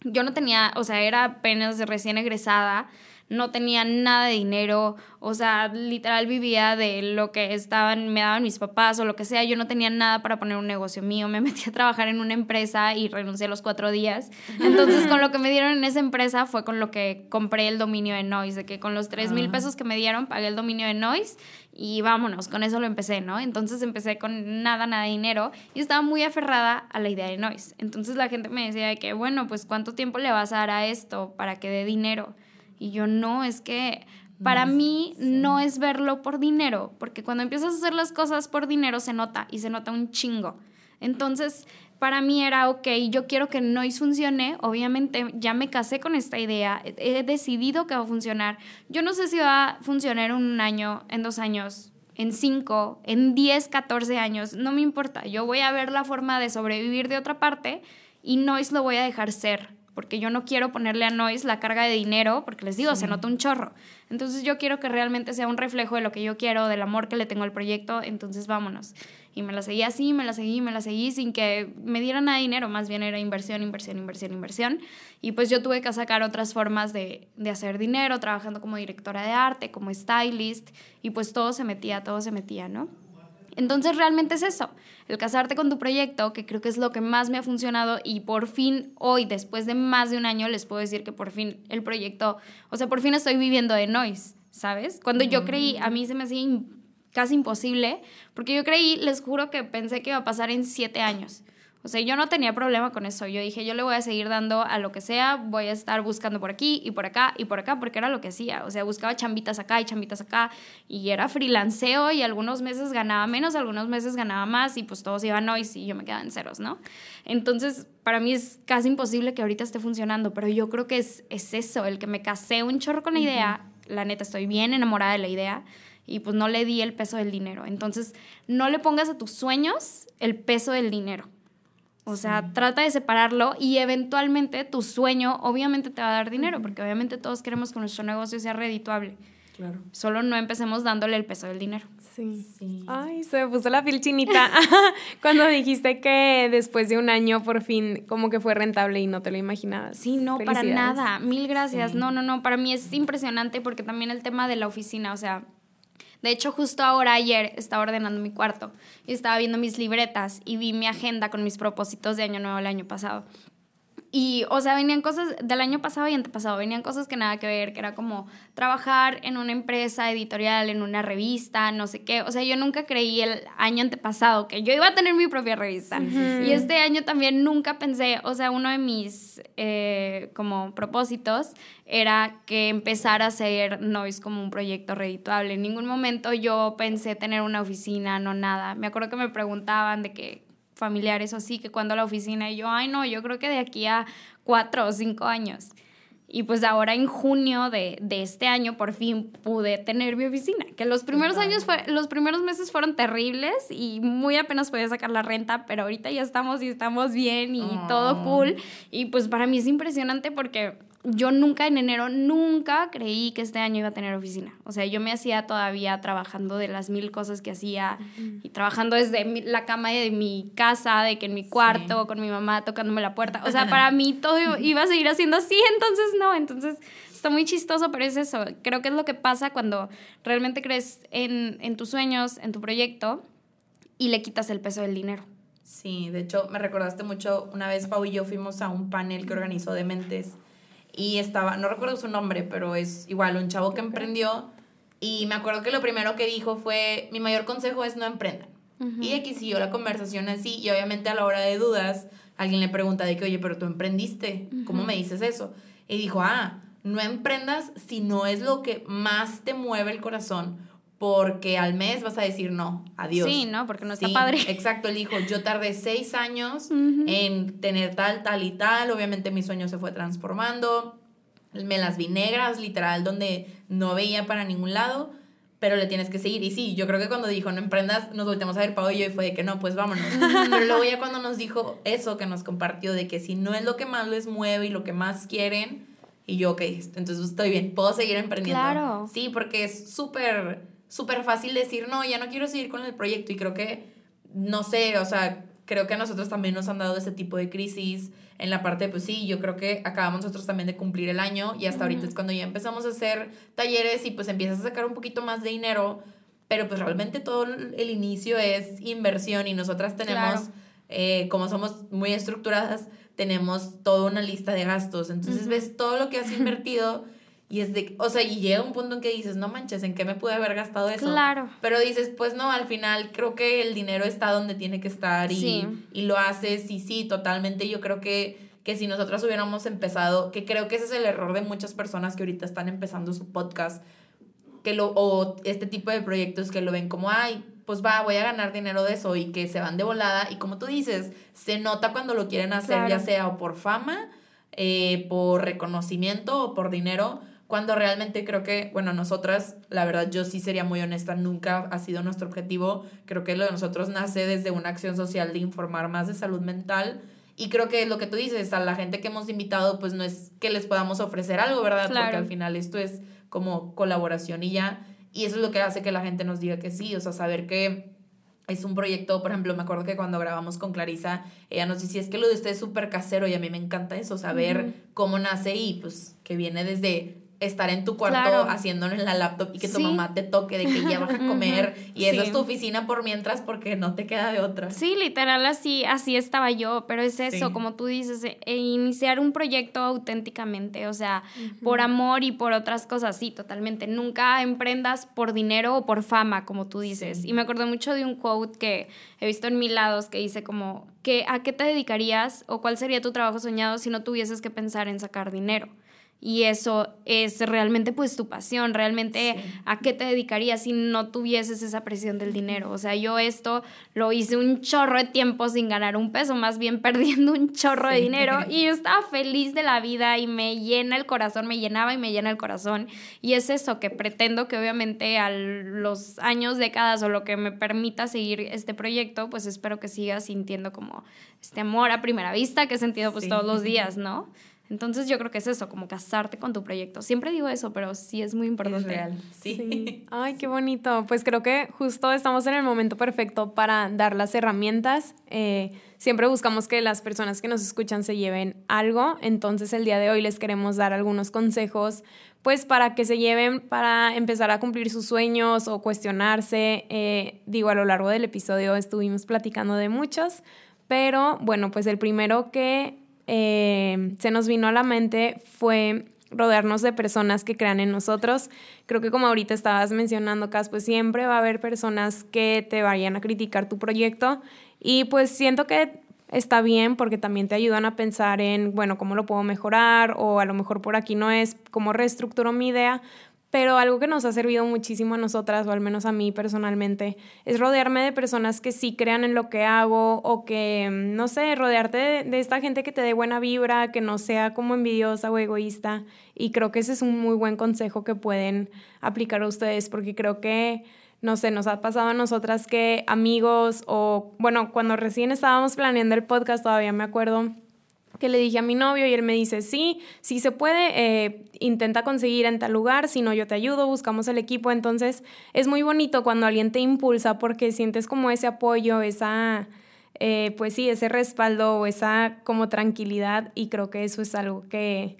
yo no tenía, o sea, era apenas recién egresada, no tenía nada de dinero, o sea, literal vivía de lo que estaban, me daban mis papás o lo que sea, yo no tenía nada para poner un negocio mío, me metí a trabajar en una empresa y renuncié a los cuatro días. Entonces, con lo que me dieron en esa empresa fue con lo que compré el dominio de Noise, de que con los tres mil pesos que me dieron pagué el dominio de Noise y vámonos, con eso lo empecé, ¿no? Entonces empecé con nada, nada de dinero y estaba muy aferrada a la idea de Noise. Entonces la gente me decía que, bueno, pues ¿cuánto tiempo le vas a dar a esto para que dé dinero? Y yo no, es que para mí no es verlo por dinero, porque cuando empiezas a hacer las cosas por dinero se nota y se nota un chingo. Entonces, para mí era, ok, yo quiero que Noise funcione, obviamente ya me casé con esta idea, he decidido que va a funcionar. Yo no sé si va a funcionar en un año, en dos años, en cinco, en diez, catorce años, no me importa, yo voy a ver la forma de sobrevivir de otra parte y Noise lo voy a dejar ser porque yo no quiero ponerle a Noise la carga de dinero, porque les digo, se nota un chorro. Entonces yo quiero que realmente sea un reflejo de lo que yo quiero, del amor que le tengo al proyecto, entonces vámonos. Y me la seguí así, me la seguí, me la seguí sin que me dieran nada de dinero, más bien era inversión, inversión, inversión, inversión. Y pues yo tuve que sacar otras formas de, de hacer dinero, trabajando como directora de arte, como stylist, y pues todo se metía, todo se metía, ¿no? Entonces realmente es eso, el casarte con tu proyecto, que creo que es lo que más me ha funcionado y por fin hoy, después de más de un año, les puedo decir que por fin el proyecto, o sea, por fin estoy viviendo de noise, ¿sabes? Cuando yo creí, a mí se me hacía casi imposible, porque yo creí, les juro que pensé que iba a pasar en siete años. O sea, yo no tenía problema con eso. Yo dije, yo le voy a seguir dando a lo que sea, voy a estar buscando por aquí y por acá y por acá, porque era lo que hacía. O sea, buscaba chambitas acá y chambitas acá y era freelanceo y algunos meses ganaba menos, algunos meses ganaba más y pues todos iban hoy y yo me quedaba en ceros, ¿no? Entonces, para mí es casi imposible que ahorita esté funcionando, pero yo creo que es, es eso, el que me casé un chorro con la idea. La neta, estoy bien enamorada de la idea y pues no le di el peso del dinero. Entonces, no le pongas a tus sueños el peso del dinero. O sea, trata de separarlo y eventualmente tu sueño obviamente te va a dar dinero, porque obviamente todos queremos que nuestro negocio sea redituable. Claro. Solo no empecemos dándole el peso del dinero. Sí. sí. Ay, se me puso la piel chinita cuando dijiste que después de un año por fin como que fue rentable y no te lo imaginabas. Sí, no, para nada. Mil gracias. No, no, no. Para mí es impresionante porque también el tema de la oficina, o sea, de hecho, justo ahora, ayer, estaba ordenando mi cuarto y estaba viendo mis libretas y vi mi agenda con mis propósitos de año nuevo el año pasado. Y, o sea, venían cosas del año pasado y antepasado, venían cosas que nada que ver, que era como trabajar en una empresa editorial, en una revista, no sé qué. O sea, yo nunca creí el año antepasado que yo iba a tener mi propia revista. Y este año también nunca pensé, o sea, uno de mis eh, como propósitos era que empezara a hacer Noise como un proyecto redituable. En ningún momento yo pensé tener una oficina, no nada. Me acuerdo que me preguntaban de que familiares o así, que cuando a la oficina y yo, ay no, yo creo que de aquí a cuatro o cinco años. Y pues ahora en junio de, de, este año por fin pude tener mi oficina, que los primeros años fue, los primeros meses fueron terribles y muy apenas podía sacar la renta, pero ahorita ya estamos y estamos bien y todo cool. Y pues para mí es impresionante porque yo nunca en enero, nunca creí que este año iba a tener oficina. O sea, yo me hacía todavía trabajando de las mil cosas que hacía y trabajando desde la cama de mi casa, de que en mi cuarto, con mi mamá tocándome la puerta. O sea, para mí todo iba a seguir haciendo así, entonces no, entonces está muy chistoso, pero es eso. Creo que es lo que pasa cuando realmente crees en, en tus sueños, en tu proyecto y le quitas el peso del dinero. Sí, de hecho me recordaste mucho, una vez Pau y yo fuimos a un panel que organizó Dementes y estaba, no recuerdo su nombre, pero es igual un chavo que emprendió. Y me acuerdo que lo primero que dijo fue, mi mayor consejo es no emprendan. Y aquí siguió la conversación así y obviamente a la hora de dudas alguien le pregunta de que, oye, pero tú emprendiste, ¿cómo me dices eso? Y dijo, ah, no emprendas si no es lo que más te mueve el corazón porque al mes vas a decir no, adiós. Sí, ¿no? Porque no está padre. Exacto, él dijo, yo tardé seis años en tener tal, tal y tal, obviamente mi sueño se fue transformando, me las vi negras, literal, donde no veía para ningún lado, pero le tienes que seguir. Y sí, yo creo que cuando dijo no emprendas, nos volteamos a ver Pau y yo y fue de que no, pues vámonos. pero luego ya cuando nos dijo eso que nos compartió, de que si no es lo que más les mueve y lo que más quieren, y yo, ok, entonces estoy bien, puedo seguir emprendiendo. Claro. Sí, porque es súper súper fácil decir, no, ya no quiero seguir con el proyecto. Y creo que, no sé, o sea, creo que a nosotros también nos han dado ese tipo de crisis en la parte, pues sí, yo creo que acabamos nosotros también de cumplir el año y hasta ahorita es cuando ya empezamos a hacer talleres y pues empiezas a sacar un poquito más de dinero, pero pues realmente todo el inicio es inversión y nosotras tenemos, eh, como somos muy estructuradas, tenemos toda una lista de gastos. Entonces ves todo lo que has invertido y es de, o sea, y llega un punto en que dices, no manches, ¿en qué me pude haber gastado eso? Claro. Pero dices, pues no, al final creo que el dinero está donde tiene que estar y, y lo haces y sí, totalmente. Yo creo que, que si nosotras hubiéramos empezado, que creo que ese es el error de muchas personas que ahorita están empezando su podcast, que lo, o este tipo de proyectos que lo ven como, ay, pues va, voy a ganar dinero de eso y que se van de volada. Y como tú dices, se nota cuando lo quieren hacer, ya sea o por fama, eh, por reconocimiento o por dinero cuando realmente creo que, bueno, nosotras, la verdad, yo sí sería muy honesta, nunca ha sido nuestro objetivo. Creo que lo de nosotros nace desde una acción social de informar más de salud mental. Y creo que lo que tú dices, a la gente que hemos invitado, pues no es que les podamos ofrecer algo, ¿verdad? Porque al final esto es como colaboración y ya. Y eso es lo que hace que la gente nos diga que sí, o sea, saber que es un proyecto, por ejemplo, me acuerdo que cuando grabamos con Clarisa, ella nos decía, es que lo de usted es súper casero y a mí me encanta eso, saber cómo nace y pues que viene desde estar en tu cuarto haciéndolo en la laptop y que tu mamá te toque de que ya vas a comer y esa es tu oficina por mientras porque no te queda de otra. Sí, literal así, así estaba yo, pero es eso, como tú dices, e, e iniciar un proyecto auténticamente, o sea, por amor y por otras cosas, sí, totalmente. Nunca emprendas por dinero o por fama, como tú dices. Y me acuerdo mucho de un quote que he visto en mil lados que dice como, que, ¿a qué te dedicarías o cuál sería tu trabajo soñado si no tuvieses que pensar en sacar dinero? Y eso es realmente pues tu pasión, realmente a qué te dedicarías si no tuvieses esa presión del dinero. O sea, yo esto lo hice un chorro de tiempo sin ganar un peso, más bien perdiendo un chorro de dinero y yo estaba feliz de la vida y me llena el corazón, me llenaba y me llena el corazón. Y es eso que pretendo que obviamente a los años, décadas o lo que me permita seguir este proyecto, pues espero que siga sintiendo como este amor a primera vista que he sentido pues todos los días, ¿no? Entonces yo creo que es eso, como casarte con tu proyecto. Siempre digo eso, pero sí es muy importante. real, sí. Ay, qué bonito. Pues creo que justo estamos en el momento perfecto para dar las herramientas. Eh, siempre buscamos que las personas que nos escuchan se lleven algo. Entonces el día de hoy les queremos dar algunos consejos, pues para que se lleven para empezar a cumplir sus sueños o cuestionarse. Eh, digo, a lo largo del episodio estuvimos platicando de muchos, pero bueno, pues el primero que eh, se nos vino a la mente fue rodearnos de personas que crean en nosotros. Creo que como ahorita estabas mencionando, Cas, pues siempre va a haber personas que te vayan a criticar tu proyecto. Y pues siento que está bien porque también te ayudan a pensar en, bueno, cómo lo puedo mejorar o a lo mejor por aquí no es, cómo reestructuro mi idea, pero algo que nos ha servido muchísimo a nosotras, o al menos a mí personalmente, es rodearme de personas que sí crean en lo que hago o que, no sé, rodearte de, esta gente que te dé buena vibra, que no sea como envidiosa o egoísta. Y creo que ese es un muy buen consejo que pueden aplicar a ustedes, porque creo que no sé, nos ha pasado a nosotras que amigos o, bueno, cuando recién estábamos planeando el podcast, todavía me acuerdo que le dije a mi novio y él me dice, sí, sí se puede, eh, intenta conseguir en tal lugar, si no yo te ayudo, buscamos el equipo. Entonces es muy bonito cuando alguien te impulsa porque sientes como ese apoyo, esa, eh, pues sí, ese respaldo o esa como tranquilidad y creo que eso es algo que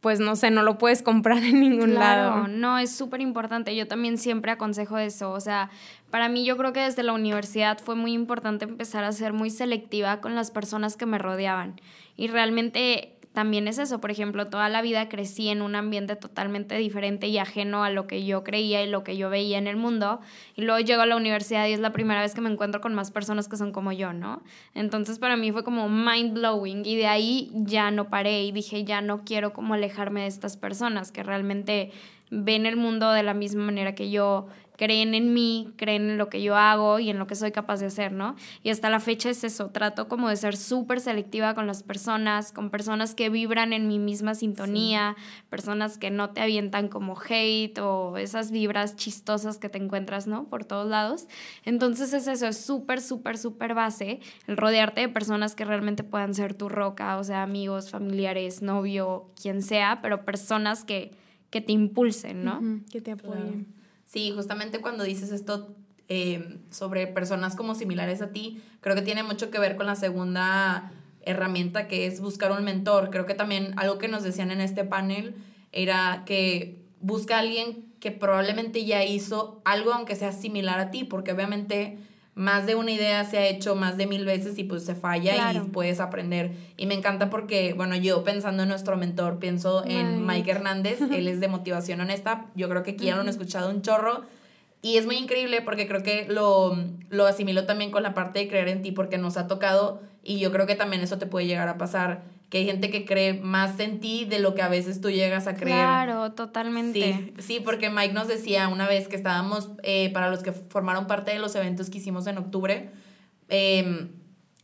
pues no sé, no lo puedes comprar en ningún lado. No, es súper importante. Yo también siempre aconsejo eso. O sea, para mí yo creo que desde la universidad fue muy importante empezar a ser muy selectiva con las personas que me rodeaban. Y realmente también es eso. Por ejemplo, toda la vida crecí en un ambiente totalmente diferente y ajeno a lo que yo creía y lo que yo veía en el mundo. Y luego llego a la universidad y es la primera vez que me encuentro con más personas que son como yo, ¿no? Entonces para mí fue como mind blowing y de ahí ya no paré y dije, ya no quiero como alejarme de estas personas que realmente ven el mundo de la misma manera que yo creen en mí, creen en lo que yo hago y en lo que soy capaz de hacer, ¿no? Y hasta la fecha es eso, trato como de ser súper selectiva con las personas, con personas que vibran en mi misma sintonía, personas que no te avientan como hate o esas vibras chistosas que te encuentras, ¿no? Por todos lados. Entonces es eso, es súper, súper, súper base el rodearte de personas que realmente puedan ser tu roca, o sea, amigos, familiares, novio, quien sea, pero personas que, que te impulsen, ¿no? que te apoyen. Sí, justamente cuando dices esto em, sobre personas como similares a ti, creo que tiene mucho que ver con la segunda herramienta que es buscar un mentor. Creo que también algo que nos decían en este panel era que busca a alguien que probablemente ya hizo algo aunque sea similar a ti, porque obviamente más de una idea se ha hecho más de mil veces y pues se falla y puedes aprender. Y me encanta porque, bueno, yo pensando en nuestro mentor, pienso en Mike Hernández, él es de motivación honesta, yo creo que aquí ya lo han escuchado un chorro. Y es muy increíble porque creo que lo, lo asimiló también con la parte de creer en ti porque nos ha tocado y yo creo que también eso te puede llegar a pasar que hay gente que cree más en ti de lo que a veces tú llegas a creer. Claro, totalmente. Sí, porque Mike nos decía una vez que estábamos, eh, para los que formaron parte de los eventos que hicimos en octubre, eh,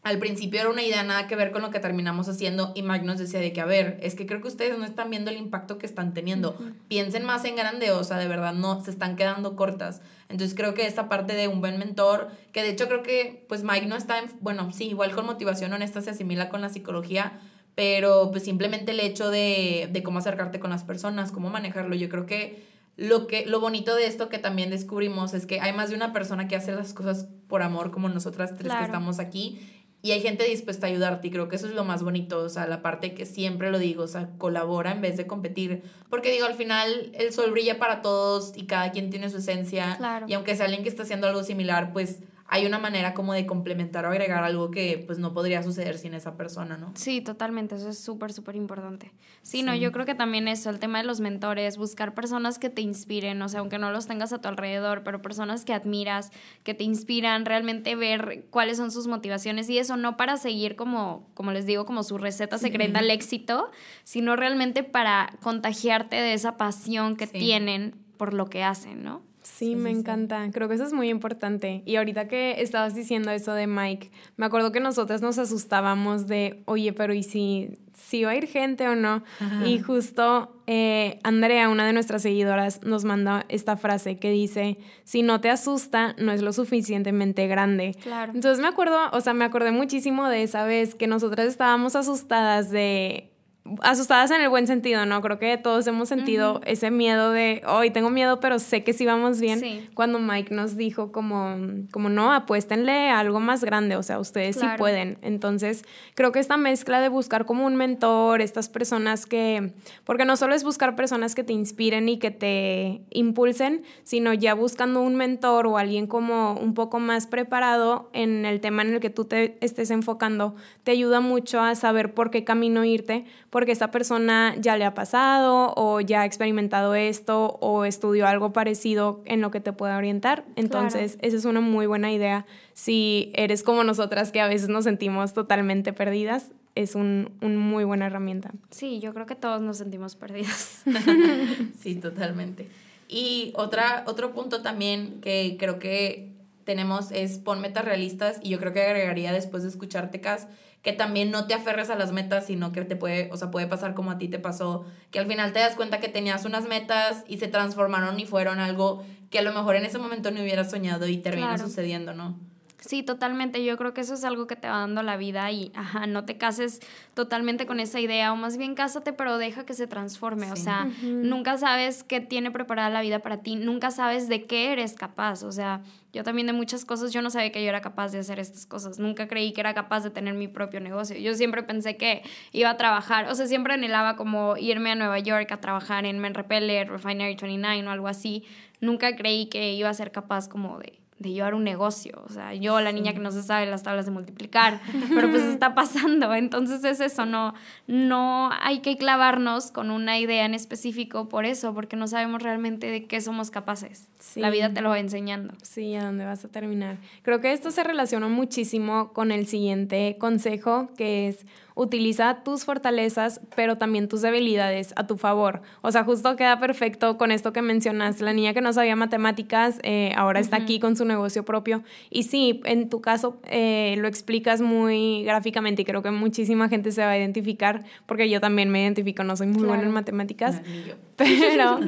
al principio era una idea nada que ver con lo que terminamos haciendo y Mike nos decía de que, a ver, es que creo que ustedes no están viendo el impacto que están teniendo. Piensen más en grande, o sea, de verdad no, se están quedando cortas. Entonces creo que esta parte de un buen mentor, que de hecho creo que pues Mike no está, en, bueno, sí, igual con motivación honesta se asimila con la psicología, pero pues simplemente el hecho de, de cómo acercarte con las personas, cómo manejarlo, yo creo que lo que lo bonito de esto que también descubrimos es que hay más de una persona que hace las cosas por amor como nosotras tres que estamos aquí y hay gente dispuesta a ayudarte y creo que eso es lo más bonito, o sea, la parte que siempre lo digo, o sea, colabora en vez de competir, porque digo, al final el sol brilla para todos y cada quien tiene su esencia y aunque sea alguien que está haciendo algo similar, pues hay una manera como de complementar o agregar algo que pues no podría suceder sin esa persona, ¿no? Sí, totalmente, eso es súper, súper importante. Sí, no, yo creo que también eso, el tema de los mentores, buscar personas que te inspiren, o sea, aunque no los tengas a tu alrededor, pero personas que admiras, que te inspiran, realmente ver cuáles son sus motivaciones y eso no para seguir como, como les digo, como su receta secreta al éxito, sino realmente para contagiarte de esa pasión que tienen por lo que hacen, ¿no? Sí, me encanta. Creo que eso es muy importante. Y ahorita que estabas diciendo eso de Mike, me acuerdo que nosotras nos asustábamos de, oye, pero ¿y si, si va a ir gente o no? Y justo eh, Andrea, una de nuestras seguidoras, nos manda esta frase que dice, si no te asusta, no es lo suficientemente grande. Claro. Entonces me acuerdo, o sea, me acordé muchísimo de esa vez que nosotras estábamos asustadas de asustadas en el buen sentido, ¿no? Creo que todos hemos sentido ese miedo de, hoy tengo miedo, pero sé que sí vamos bien. Cuando Mike nos dijo como, como, no, apuéstenle a algo más grande, o sea, ustedes sí pueden. Entonces, creo que esta mezcla de buscar como un mentor, estas personas que, porque no solo es buscar personas que te inspiren y que te impulsen, sino ya buscando un mentor o alguien como un poco más preparado en el tema en el que tú te estés enfocando, te ayuda mucho a saber por qué camino irte porque esta persona ya le ha pasado o ya ha experimentado esto o estudió algo parecido en lo que te pueda orientar. Entonces, esa es una muy buena idea. Si eres como nosotras que a veces nos sentimos totalmente perdidas, es una un muy buena herramienta. Sí, yo creo que todos nos sentimos perdidas. sí, totalmente. Y otra, otro punto también que creo que tenemos es pon metas realistas y yo creo que agregaría después de escucharte, Cas, que también no te aferres a las metas, sino que te puede, o sea, puede pasar como a ti te pasó, que al final te das cuenta que tenías unas metas y se transformaron y fueron algo que a lo mejor en ese momento no hubieras soñado y termina sucediendo, ¿no? Sí, totalmente. Yo creo que eso es algo que te va dando la vida y, ajá, no te cases totalmente con esa idea o más bien cásate, pero deja que se transforme. O sea, nunca sabes qué tiene preparada la vida para ti, nunca sabes de qué eres capaz. O sea, yo también de muchas cosas, yo no sabía que yo era capaz de hacer estas cosas. Nunca creí que era capaz de tener mi propio negocio. Yo siempre pensé que iba a trabajar, o sea, siempre anhelaba como irme a Nueva York a trabajar en Men Repeller, Refinery 29 o algo así. Nunca creí que iba a ser capaz como de de llevar un negocio. O sea, yo, la niña que no se sabe las tablas de multiplicar, pero pues está pasando. Entonces es eso, no, no hay que clavarnos con una idea en específico por eso, porque no sabemos realmente de qué somos capaces. La vida te lo va enseñando. Sí, a dónde vas a terminar. Creo que esto se relaciona muchísimo con el siguiente consejo, que es utiliza tus fortalezas, pero también tus debilidades a tu favor. O sea, justo queda perfecto con esto que mencionas. La niña que no sabía matemáticas eh, ahora está aquí con su negocio propio. Y sí, en tu caso eh, lo explicas muy gráficamente y creo que muchísima gente se va a identificar, porque yo también me identifico, no soy muy buena en matemáticas. pero,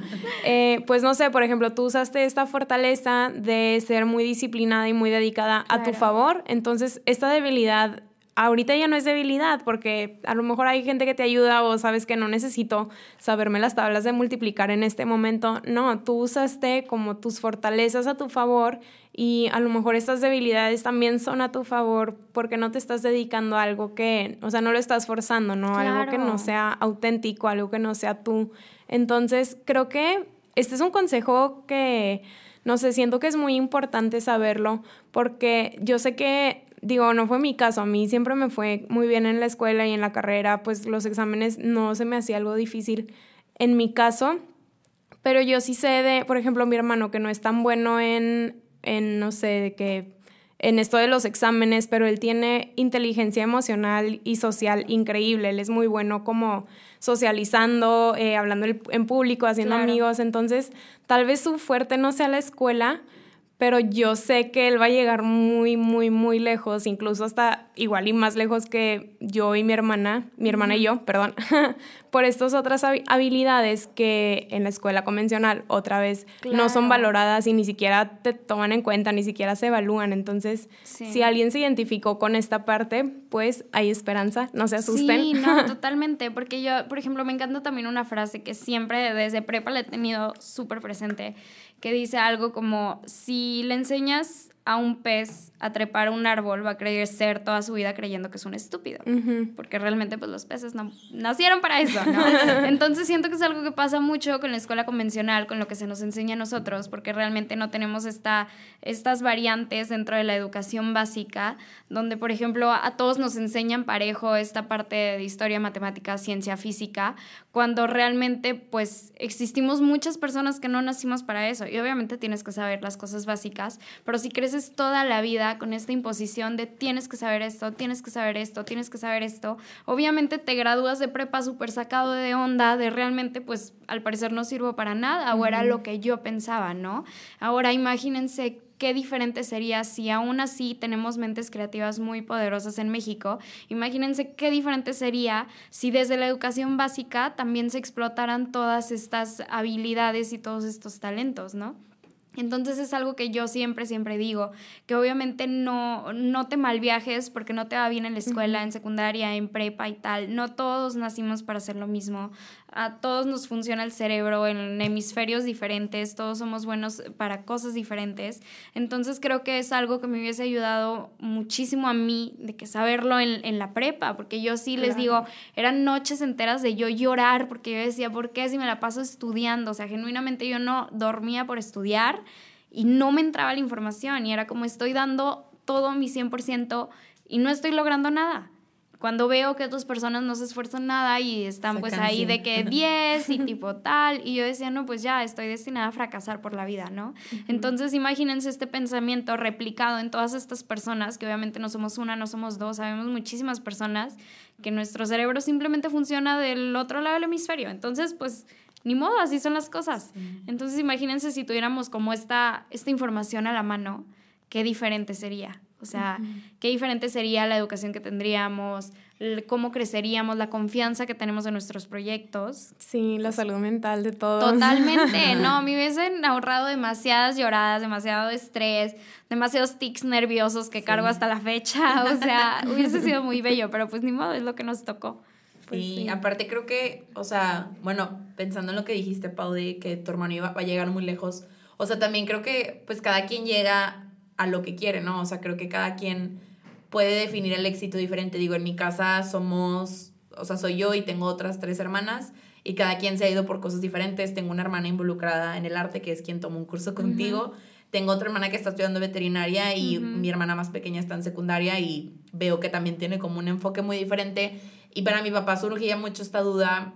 eh, pues no sé, por ejemplo, tú usaste esta fortaleza de ser muy disciplinada y muy dedicada a tu favor. Entonces, esta debilidad ahorita ya no es debilidad porque a lo mejor hay gente que te ayuda o sabes que no necesito saberme las tablas de multiplicar en este momento. No, tú usaste como tus fortalezas a tu favor y a lo mejor estas debilidades también son a tu favor porque no te estás dedicando a algo que, o sea, no lo estás forzando, ¿no? Algo que no sea auténtico, algo que no sea tú. Entonces, creo que este es un consejo que, no sé, siento que es muy importante saberlo porque yo sé que digo, no fue mi caso, a mí siempre me fue muy bien en la escuela y en la carrera, pues los exámenes no se me hacía algo difícil en mi caso, pero yo sí sé de, por ejemplo, mi hermano que no es tan bueno en, en no sé, de que en esto de los exámenes, pero él tiene inteligencia emocional y social increíble, él es muy bueno como socializando, eh, hablando en público, haciendo amigos, entonces tal vez su fuerte no sea la escuela, pero yo sé que él va a llegar muy, muy, muy lejos, incluso hasta igual y más lejos que yo y mi hermana, mi hermana y yo, perdón, por estas otras habilidades que en la escuela convencional otra vez no son valoradas y ni siquiera te toman en cuenta, ni siquiera se evalúan. Entonces, si alguien se identificó con esta parte, pues hay esperanza, no se asusten. Sí, no, totalmente, porque yo, por ejemplo, me encanta también una frase que siempre desde prepa la he tenido súper presente que dice algo como, si le enseñas a un pez a trepar un árbol va a crecer toda su vida creyendo que es un estúpido, porque realmente pues los peces no nacieron para eso, ¿no? Entonces siento que es algo que pasa mucho con la escuela convencional, con lo que se nos enseña a nosotros, porque realmente no tenemos esta, estas variantes dentro de la educación básica, donde por ejemplo a todos nos enseñan parejo esta parte de historia, matemática, ciencia, física, cuando realmente pues existimos muchas personas que no nacimos para eso, y obviamente tienes que saber las cosas básicas, pero si creces toda la vida con esta imposición de tienes que saber esto, tienes que saber esto, tienes que saber esto. Obviamente te gradúas de prepa súper sacado de onda, de realmente pues al parecer no sirvo para nada o era lo que yo pensaba, ¿no? Ahora imagínense qué diferente sería si aún así tenemos mentes creativas muy poderosas en México. Imagínense qué diferente sería si desde la educación básica también se explotaran todas estas habilidades y todos estos talentos, ¿no? Entonces es algo que yo siempre, siempre digo, que obviamente no, no te malviajes porque no te va bien en la escuela, en secundaria, en prepa y tal. No todos nacimos para hacer lo mismo a todos nos funciona el cerebro en hemisferios diferentes, todos somos buenos para cosas diferentes. Entonces creo que es algo que me hubiese ayudado muchísimo a mí de que saberlo en, la prepa, porque yo sí les digo, eran noches enteras de yo llorar, porque yo decía, ¿por qué si me la paso estudiando? O sea, genuinamente yo no dormía por estudiar y no me entraba la información y era como estoy dando todo mi 100% y no estoy logrando nada cuando veo que otras personas no se esfuerzan nada y están pues ahí de que 10 y tipo tal, y yo decía, no, pues ya estoy destinada a fracasar por la vida, ¿no? Entonces imagínense este pensamiento replicado en todas estas personas, que obviamente no somos una, no somos dos, sabemos muchísimas personas que nuestro cerebro simplemente funciona del otro lado del hemisferio. Entonces, pues ni modo, así son las cosas. Entonces imagínense si tuviéramos como esta, esta información a la mano, qué diferente sería. O sea, qué diferente sería la educación que tendríamos, cómo creceríamos, la confianza que tenemos en nuestros proyectos. Sí, la salud mental de todos. Totalmente, no, me hubiesen ahorrado demasiadas lloradas, demasiado estrés, demasiados tics nerviosos que cargo hasta la fecha, o sea, hubiese sido muy bello, pero pues ni modo, es lo que nos tocó. Pues sí, aparte creo que, o sea, bueno, pensando en lo que dijiste, Pau, de que tu hermano iba, va a llegar muy lejos, o sea, también creo que pues cada quien llega a lo que quiere, ¿no? O sea, creo que cada quien puede definir el éxito diferente. Digo, en mi casa somos, o sea, soy yo y tengo otras tres hermanas y cada quien se ha ido por cosas diferentes. Tengo una hermana involucrada en el arte, que es quien tomó un curso contigo. Tengo otra hermana que está estudiando veterinaria y mi hermana más pequeña está en secundaria y veo que también tiene como un enfoque muy diferente. Y para mi papá surgía mucho esta duda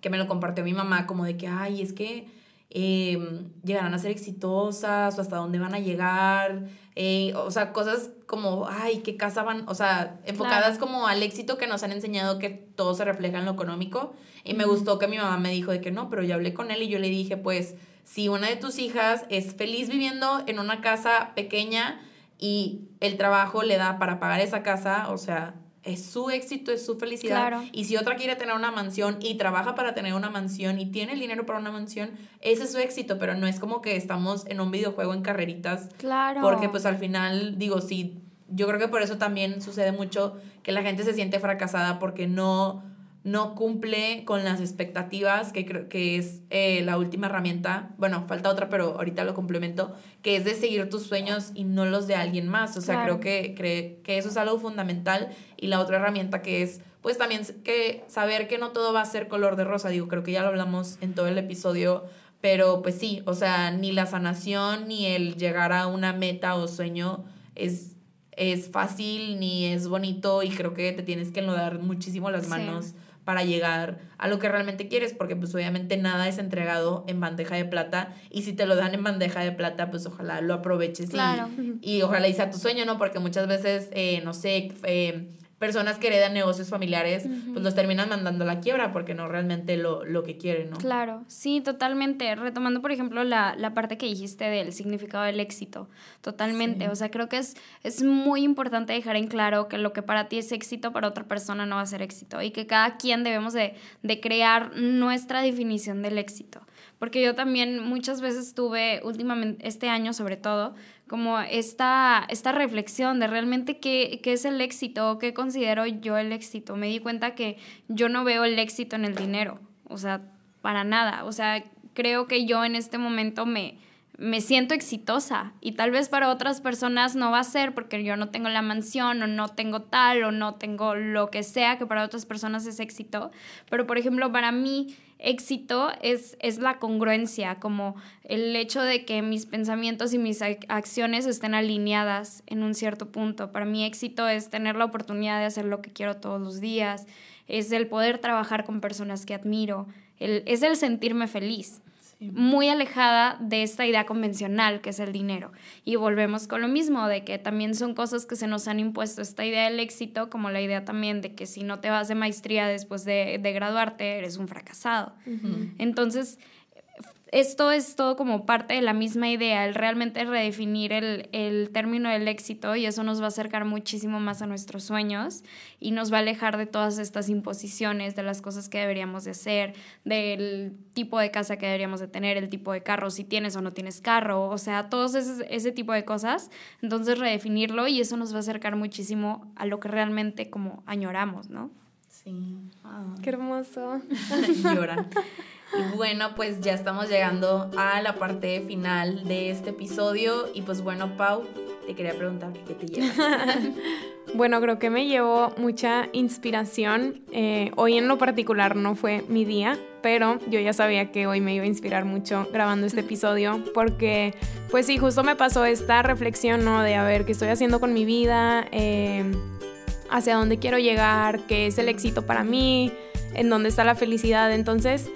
que me lo compartió mi mamá, como de que, ay, es que eh, llegarán a ser exitosas o hasta dónde van a llegar. Eh, o sea, cosas como, ay, qué casa van, o sea, enfocadas como al éxito que nos han enseñado que todo se refleja en lo económico. Y me gustó que mi mamá me dijo de que no, pero yo hablé con él y yo le dije, pues, si una de tus hijas es feliz viviendo en una casa pequeña y el trabajo le da para pagar esa casa, o sea, es su éxito, es su felicidad. Y si otra quiere tener una mansión y trabaja para tener una mansión y tiene el dinero para una mansión, ese es su éxito, pero no es como que estamos en un videojuego en carreritas. Claro. Porque pues al final, digo, sí, yo creo que por eso también sucede mucho que la gente se siente fracasada porque no no cumple con las expectativas, que creo que es eh, la última herramienta, bueno, falta otra, pero ahorita lo complemento, que es de seguir tus sueños y no los de alguien más. O sea, creo que, que eso es algo fundamental. Y la otra herramienta que es, pues también que saber que no todo va a ser color de rosa, digo, creo que ya lo hablamos en todo el episodio, pero pues sí, o sea, ni la sanación ni el llegar a una meta o sueño es es fácil ni es bonito. Y creo que te tienes que enlodar muchísimo las manos para llegar a lo que realmente quieres, porque pues obviamente nada es entregado en bandeja de plata y si te lo dan en bandeja de plata, pues ojalá lo aproveches y, y, ojalá hice tu sueño, ¿no? Porque muchas veces, eh, no sé, eh, personas que heredan negocios familiares, pues los terminan mandando a la quiebra porque no realmente lo, lo que quieren, ¿no? Claro, sí, totalmente. Retomando, por ejemplo, la, la parte que dijiste del significado del éxito, totalmente. O sea, creo que es, es muy importante dejar en claro que lo que para ti es éxito, para otra persona no va a ser éxito y que cada quien debemos de, de crear nuestra definición del éxito. Porque yo también muchas veces tuve, últimamente, este año sobre todo, como esta, esta reflexión de realmente qué, qué es el éxito, qué considero yo el éxito. Me di cuenta que yo no veo el éxito en el dinero, o sea, para nada. O sea, creo que yo en este momento me, me siento exitosa y tal vez para otras personas no va a ser porque yo no tengo la mansión o no tengo tal o no tengo lo que sea que para otras personas es éxito, pero por ejemplo para mí éxito es, es la congruencia, como el hecho de que mis pensamientos y mis acciones estén alineadas en un cierto punto. Para mí éxito es tener la oportunidad de hacer lo que quiero todos los días, es el poder trabajar con personas que admiro, es el sentirme feliz muy alejada de esta idea convencional que es el dinero. Y volvemos con lo mismo, de que también son cosas que se nos han impuesto, esta idea del éxito, como la idea también de que si no te vas de maestría después de, graduarte, eres un fracasado. Entonces, esto es todo como parte de la misma idea, el realmente redefinir el, el, término del éxito y eso nos va a acercar muchísimo más a nuestros sueños y nos va a alejar de todas estas imposiciones, de las cosas que deberíamos de hacer, del tipo de casa que deberíamos de tener, el tipo de carro, si tienes o no tienes carro, o sea, todos ese, ese tipo de cosas. Entonces redefinirlo y eso nos va a acercar muchísimo a lo que realmente como añoramos, ¿no? Sí. Qué hermoso. Lloran. Y bueno, pues ya estamos llegando a la parte final de este episodio. Y pues bueno, Pau, te quería preguntar qué te llevas. bueno, creo que me llevó mucha inspiración. Eh, hoy en lo particular no fue mi día, pero yo ya sabía que hoy me iba a inspirar mucho grabando este episodio porque pues sí, justo me pasó esta reflexión, ¿no? De a ver qué estoy haciendo con mi vida, eh, hacia dónde quiero llegar, qué es el éxito para mí, en dónde está la felicidad. Entonces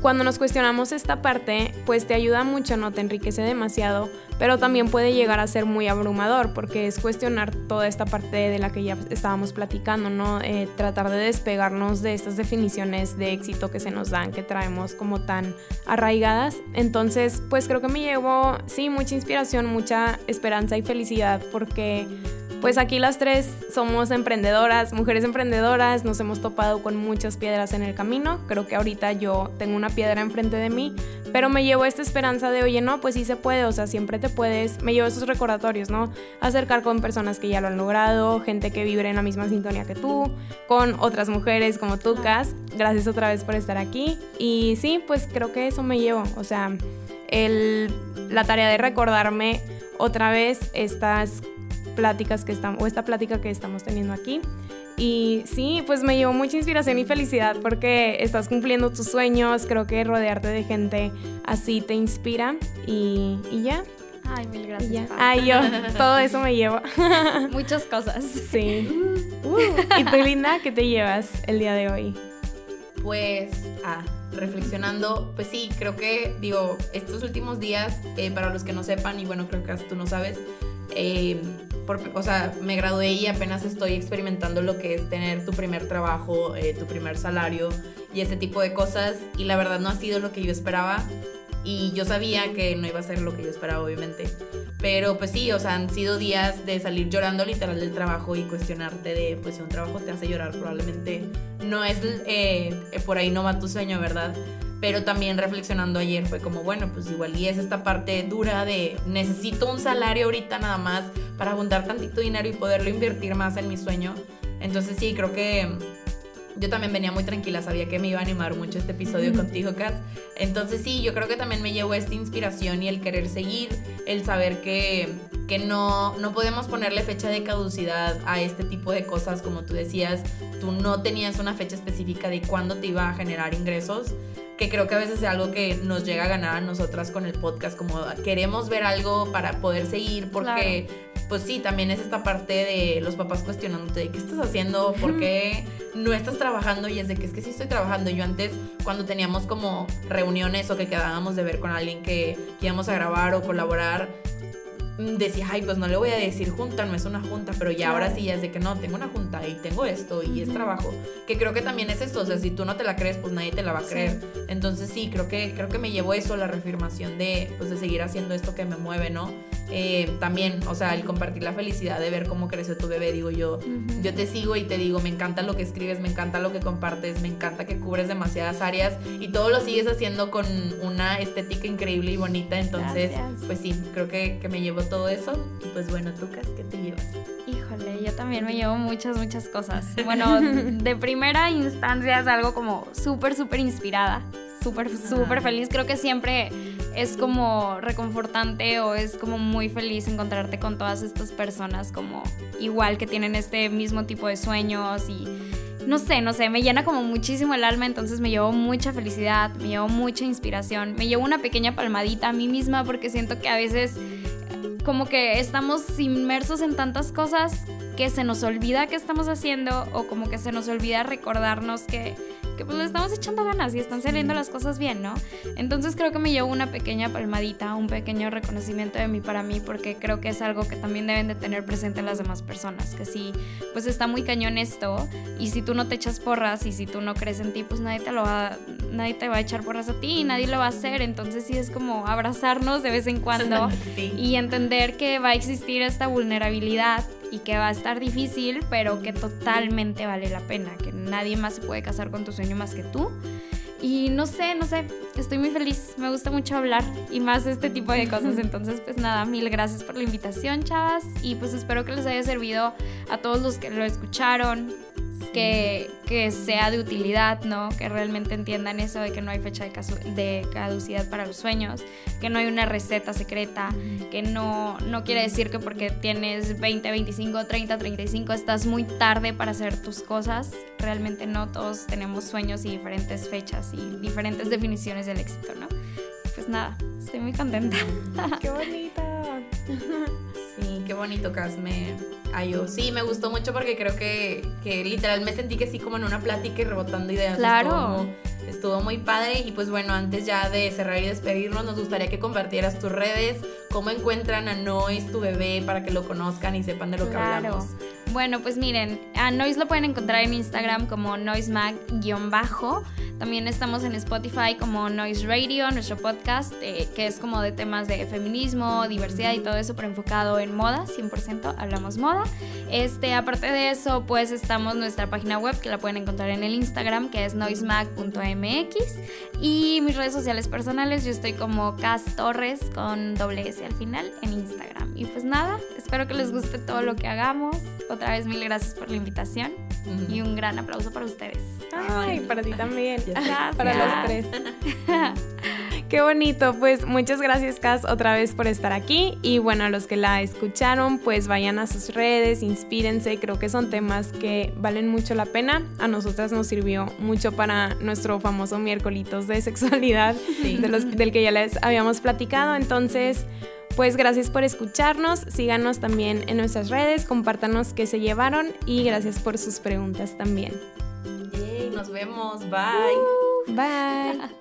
cuando nos cuestionamos esta parte, pues te ayuda mucho, no te enriquece demasiado, pero también puede llegar a ser muy abrumador porque es cuestionar toda esta parte de la que ya estábamos platicando, ¿no? Eh, tratar de despegarnos de estas definiciones de éxito que se nos dan, que traemos como tan arraigadas. Entonces, pues creo que me llevo, sí, mucha inspiración, mucha esperanza y felicidad porque pues aquí las tres somos emprendedoras, mujeres emprendedoras, nos hemos topado con muchas piedras en el camino. Creo que ahorita yo tengo una piedra enfrente de mí, pero me llevo esta esperanza de, oye, no, pues sí se puede, o sea, siempre te puedes, me llevo esos recordatorios, ¿no? Acercar con personas que ya lo han logrado, gente que vive en la misma sintonía que tú, con otras mujeres como tú, Cas. Gracias otra vez por estar aquí. Y sí, pues creo que eso me llevo, o sea, el, la tarea de recordarme otra vez estas pláticas que estamos, o esta plática que estamos teniendo aquí. Y sí, pues me llevó mucha inspiración y felicidad porque estás cumpliendo tus sueños, creo que rodearte de gente así te inspira y, y ya. Ay, mil gracias. Ay, yo, todo eso me llevo. Muchas cosas. Sí. Uh, ¿Y tú, Linda, qué te llevas el día de hoy? Pues, ah, reflexionando, pues sí, creo que, digo, estos últimos días, eh, para los que no sepan, y bueno, creo que tú no sabes, eh, o sea, me gradué y apenas estoy experimentando lo que es tener tu primer trabajo, eh, tu primer salario y ese tipo de cosas. Y la verdad no ha sido lo que yo esperaba. Y yo sabía que no iba a ser lo que yo esperaba, obviamente. Pero pues sí, o sea, han sido días de salir llorando literal del trabajo y cuestionarte de, pues si un trabajo te hace llorar, probablemente no es, eh, por ahí no va tu sueño, ¿verdad? pero también reflexionando ayer fue como, bueno, pues igual y es esta parte dura de necesito un salario ahorita nada más para juntar tantito dinero y poderlo invertir más en mi sueño. Entonces sí, creo que yo también venía muy tranquila, sabía que me iba a animar mucho este episodio contigo, Cas. Entonces sí, yo creo que también me llevó esta inspiración y el querer seguir, el saber que, que no, no podemos ponerle fecha de caducidad a este tipo de cosas, como tú decías, tú no tenías una fecha específica de cuándo te iba a generar ingresos que creo que a veces es algo que nos llega a ganar a nosotras con el podcast, como queremos ver algo para poder seguir, porque pues sí, también es esta parte de los papás cuestionándote, ¿qué estás haciendo? ¿Por qué no estás trabajando? Y es de que es que sí estoy trabajando. Yo antes, cuando teníamos como reuniones o que quedábamos de ver con alguien que, íbamos a grabar o colaborar, decía, ay, pues no le voy a decir junta, no es una junta, pero ya ahora sí ya es de que no, tengo una junta y tengo esto y es trabajo, que creo que también es esto, o sea, si tú no te la crees, pues nadie te la va a creer. Entonces sí, creo que, creo que me llevó eso, la reafirmación de, pues de seguir haciendo esto que me mueve, ¿no? Eh, también, o sea, el compartir la felicidad de ver cómo creció tu bebé, digo yo, yo te sigo y te digo, me encanta lo que escribes, me encanta lo que compartes, me encanta que cubres demasiadas áreas y todo lo sigues haciendo con una estética increíble y bonita, entonces, pues sí, creo que, que me llevo todo eso. Y pues bueno, tú, ¿qué te llevas? Híjole, yo también me llevo muchas, muchas cosas. Bueno, de primera instancia es algo como súper, súper inspirada. Súper, súper feliz. Creo que siempre es como reconfortante o es como muy feliz encontrarte con todas estas personas como igual que tienen este mismo tipo de sueños y no sé, no sé, me llena como muchísimo el alma, entonces me llevo mucha felicidad, me llevo mucha inspiración, me llevo una pequeña palmadita a mí misma porque siento que a veces como que estamos inmersos en tantas cosas que se nos olvida que estamos haciendo o como que se nos olvida recordarnos que que pues le estamos echando ganas y están saliendo las cosas bien, ¿no? Entonces creo que me llevo una pequeña palmadita, un pequeño reconocimiento de mí para mí, porque creo que es algo que también deben de tener presente las demás personas, que si pues está muy cañón esto y si tú no te echas porras y si tú no crees en ti, pues nadie te lo va, nadie te va a echar porras a ti y nadie lo va a hacer, entonces sí es como abrazarnos de vez en cuando y entender que va a existir esta vulnerabilidad y que va a estar difícil, pero que totalmente vale la pena, que nadie más se puede casar con tu sueño más que tú. Y no sé, no sé, estoy muy feliz, me gusta mucho hablar y más este tipo de cosas. Entonces, pues nada, mil gracias por la invitación, chavas. Y pues espero que les haya servido a todos los que lo escucharon, que, que, sea de utilidad, ¿no? Que realmente entiendan eso de que no hay fecha de, de, caducidad para los sueños, que no hay una receta secreta, que no, no quiere decir que porque tienes 20, 25, 30, 35 estás muy tarde para hacer tus cosas. Realmente no, todos tenemos sueños y diferentes fechas y diferentes definiciones del éxito, ¿no? Pues nada, estoy muy contenta. ¡Qué bonita! Qué bonito, Cas. Me, Sí, me gustó mucho porque creo que, que literal me sentí que sí como en una plática y rebotando ideas. Claro. Estuvo, muy padre y pues bueno, antes ya de cerrar y despedirnos, nos gustaría que compartieras tus redes, cómo encuentran a Nois, tu bebé, para que lo conozcan y sepan de lo que hablamos. Bueno, pues miren, a Noise lo pueden encontrar en Instagram como noisemag-bajo. También estamos en Spotify como Noise Radio, nuestro podcast, eh, que es como de temas de feminismo, diversidad y todo eso, pero enfocado en moda, 100% hablamos moda. Este, aparte de eso, pues estamos en nuestra página web que la pueden encontrar en el Instagram, que es noisemag.mx. Y mis redes sociales personales, yo estoy como Cas Torres con doble S al final en Instagram. Y pues nada, espero que les guste todo lo que hagamos. Otra vez mil gracias por la invitación y un gran aplauso para ustedes. Ay, para ti también. Para los tres. Qué bonito, pues muchas gracias Cas otra vez por estar aquí. Y bueno, a los que la escucharon pues vayan a sus redes, inspírense, creo que son temas que valen mucho la pena, a nosotras nos sirvió mucho para nuestro famoso miércolitos de sexualidad de los, del que ya les habíamos platicado, entonces pues gracias por escucharnos, síganos también en nuestras redes, compártanos qué se llevaron y gracias por sus preguntas también. nos vemos, bye. bye.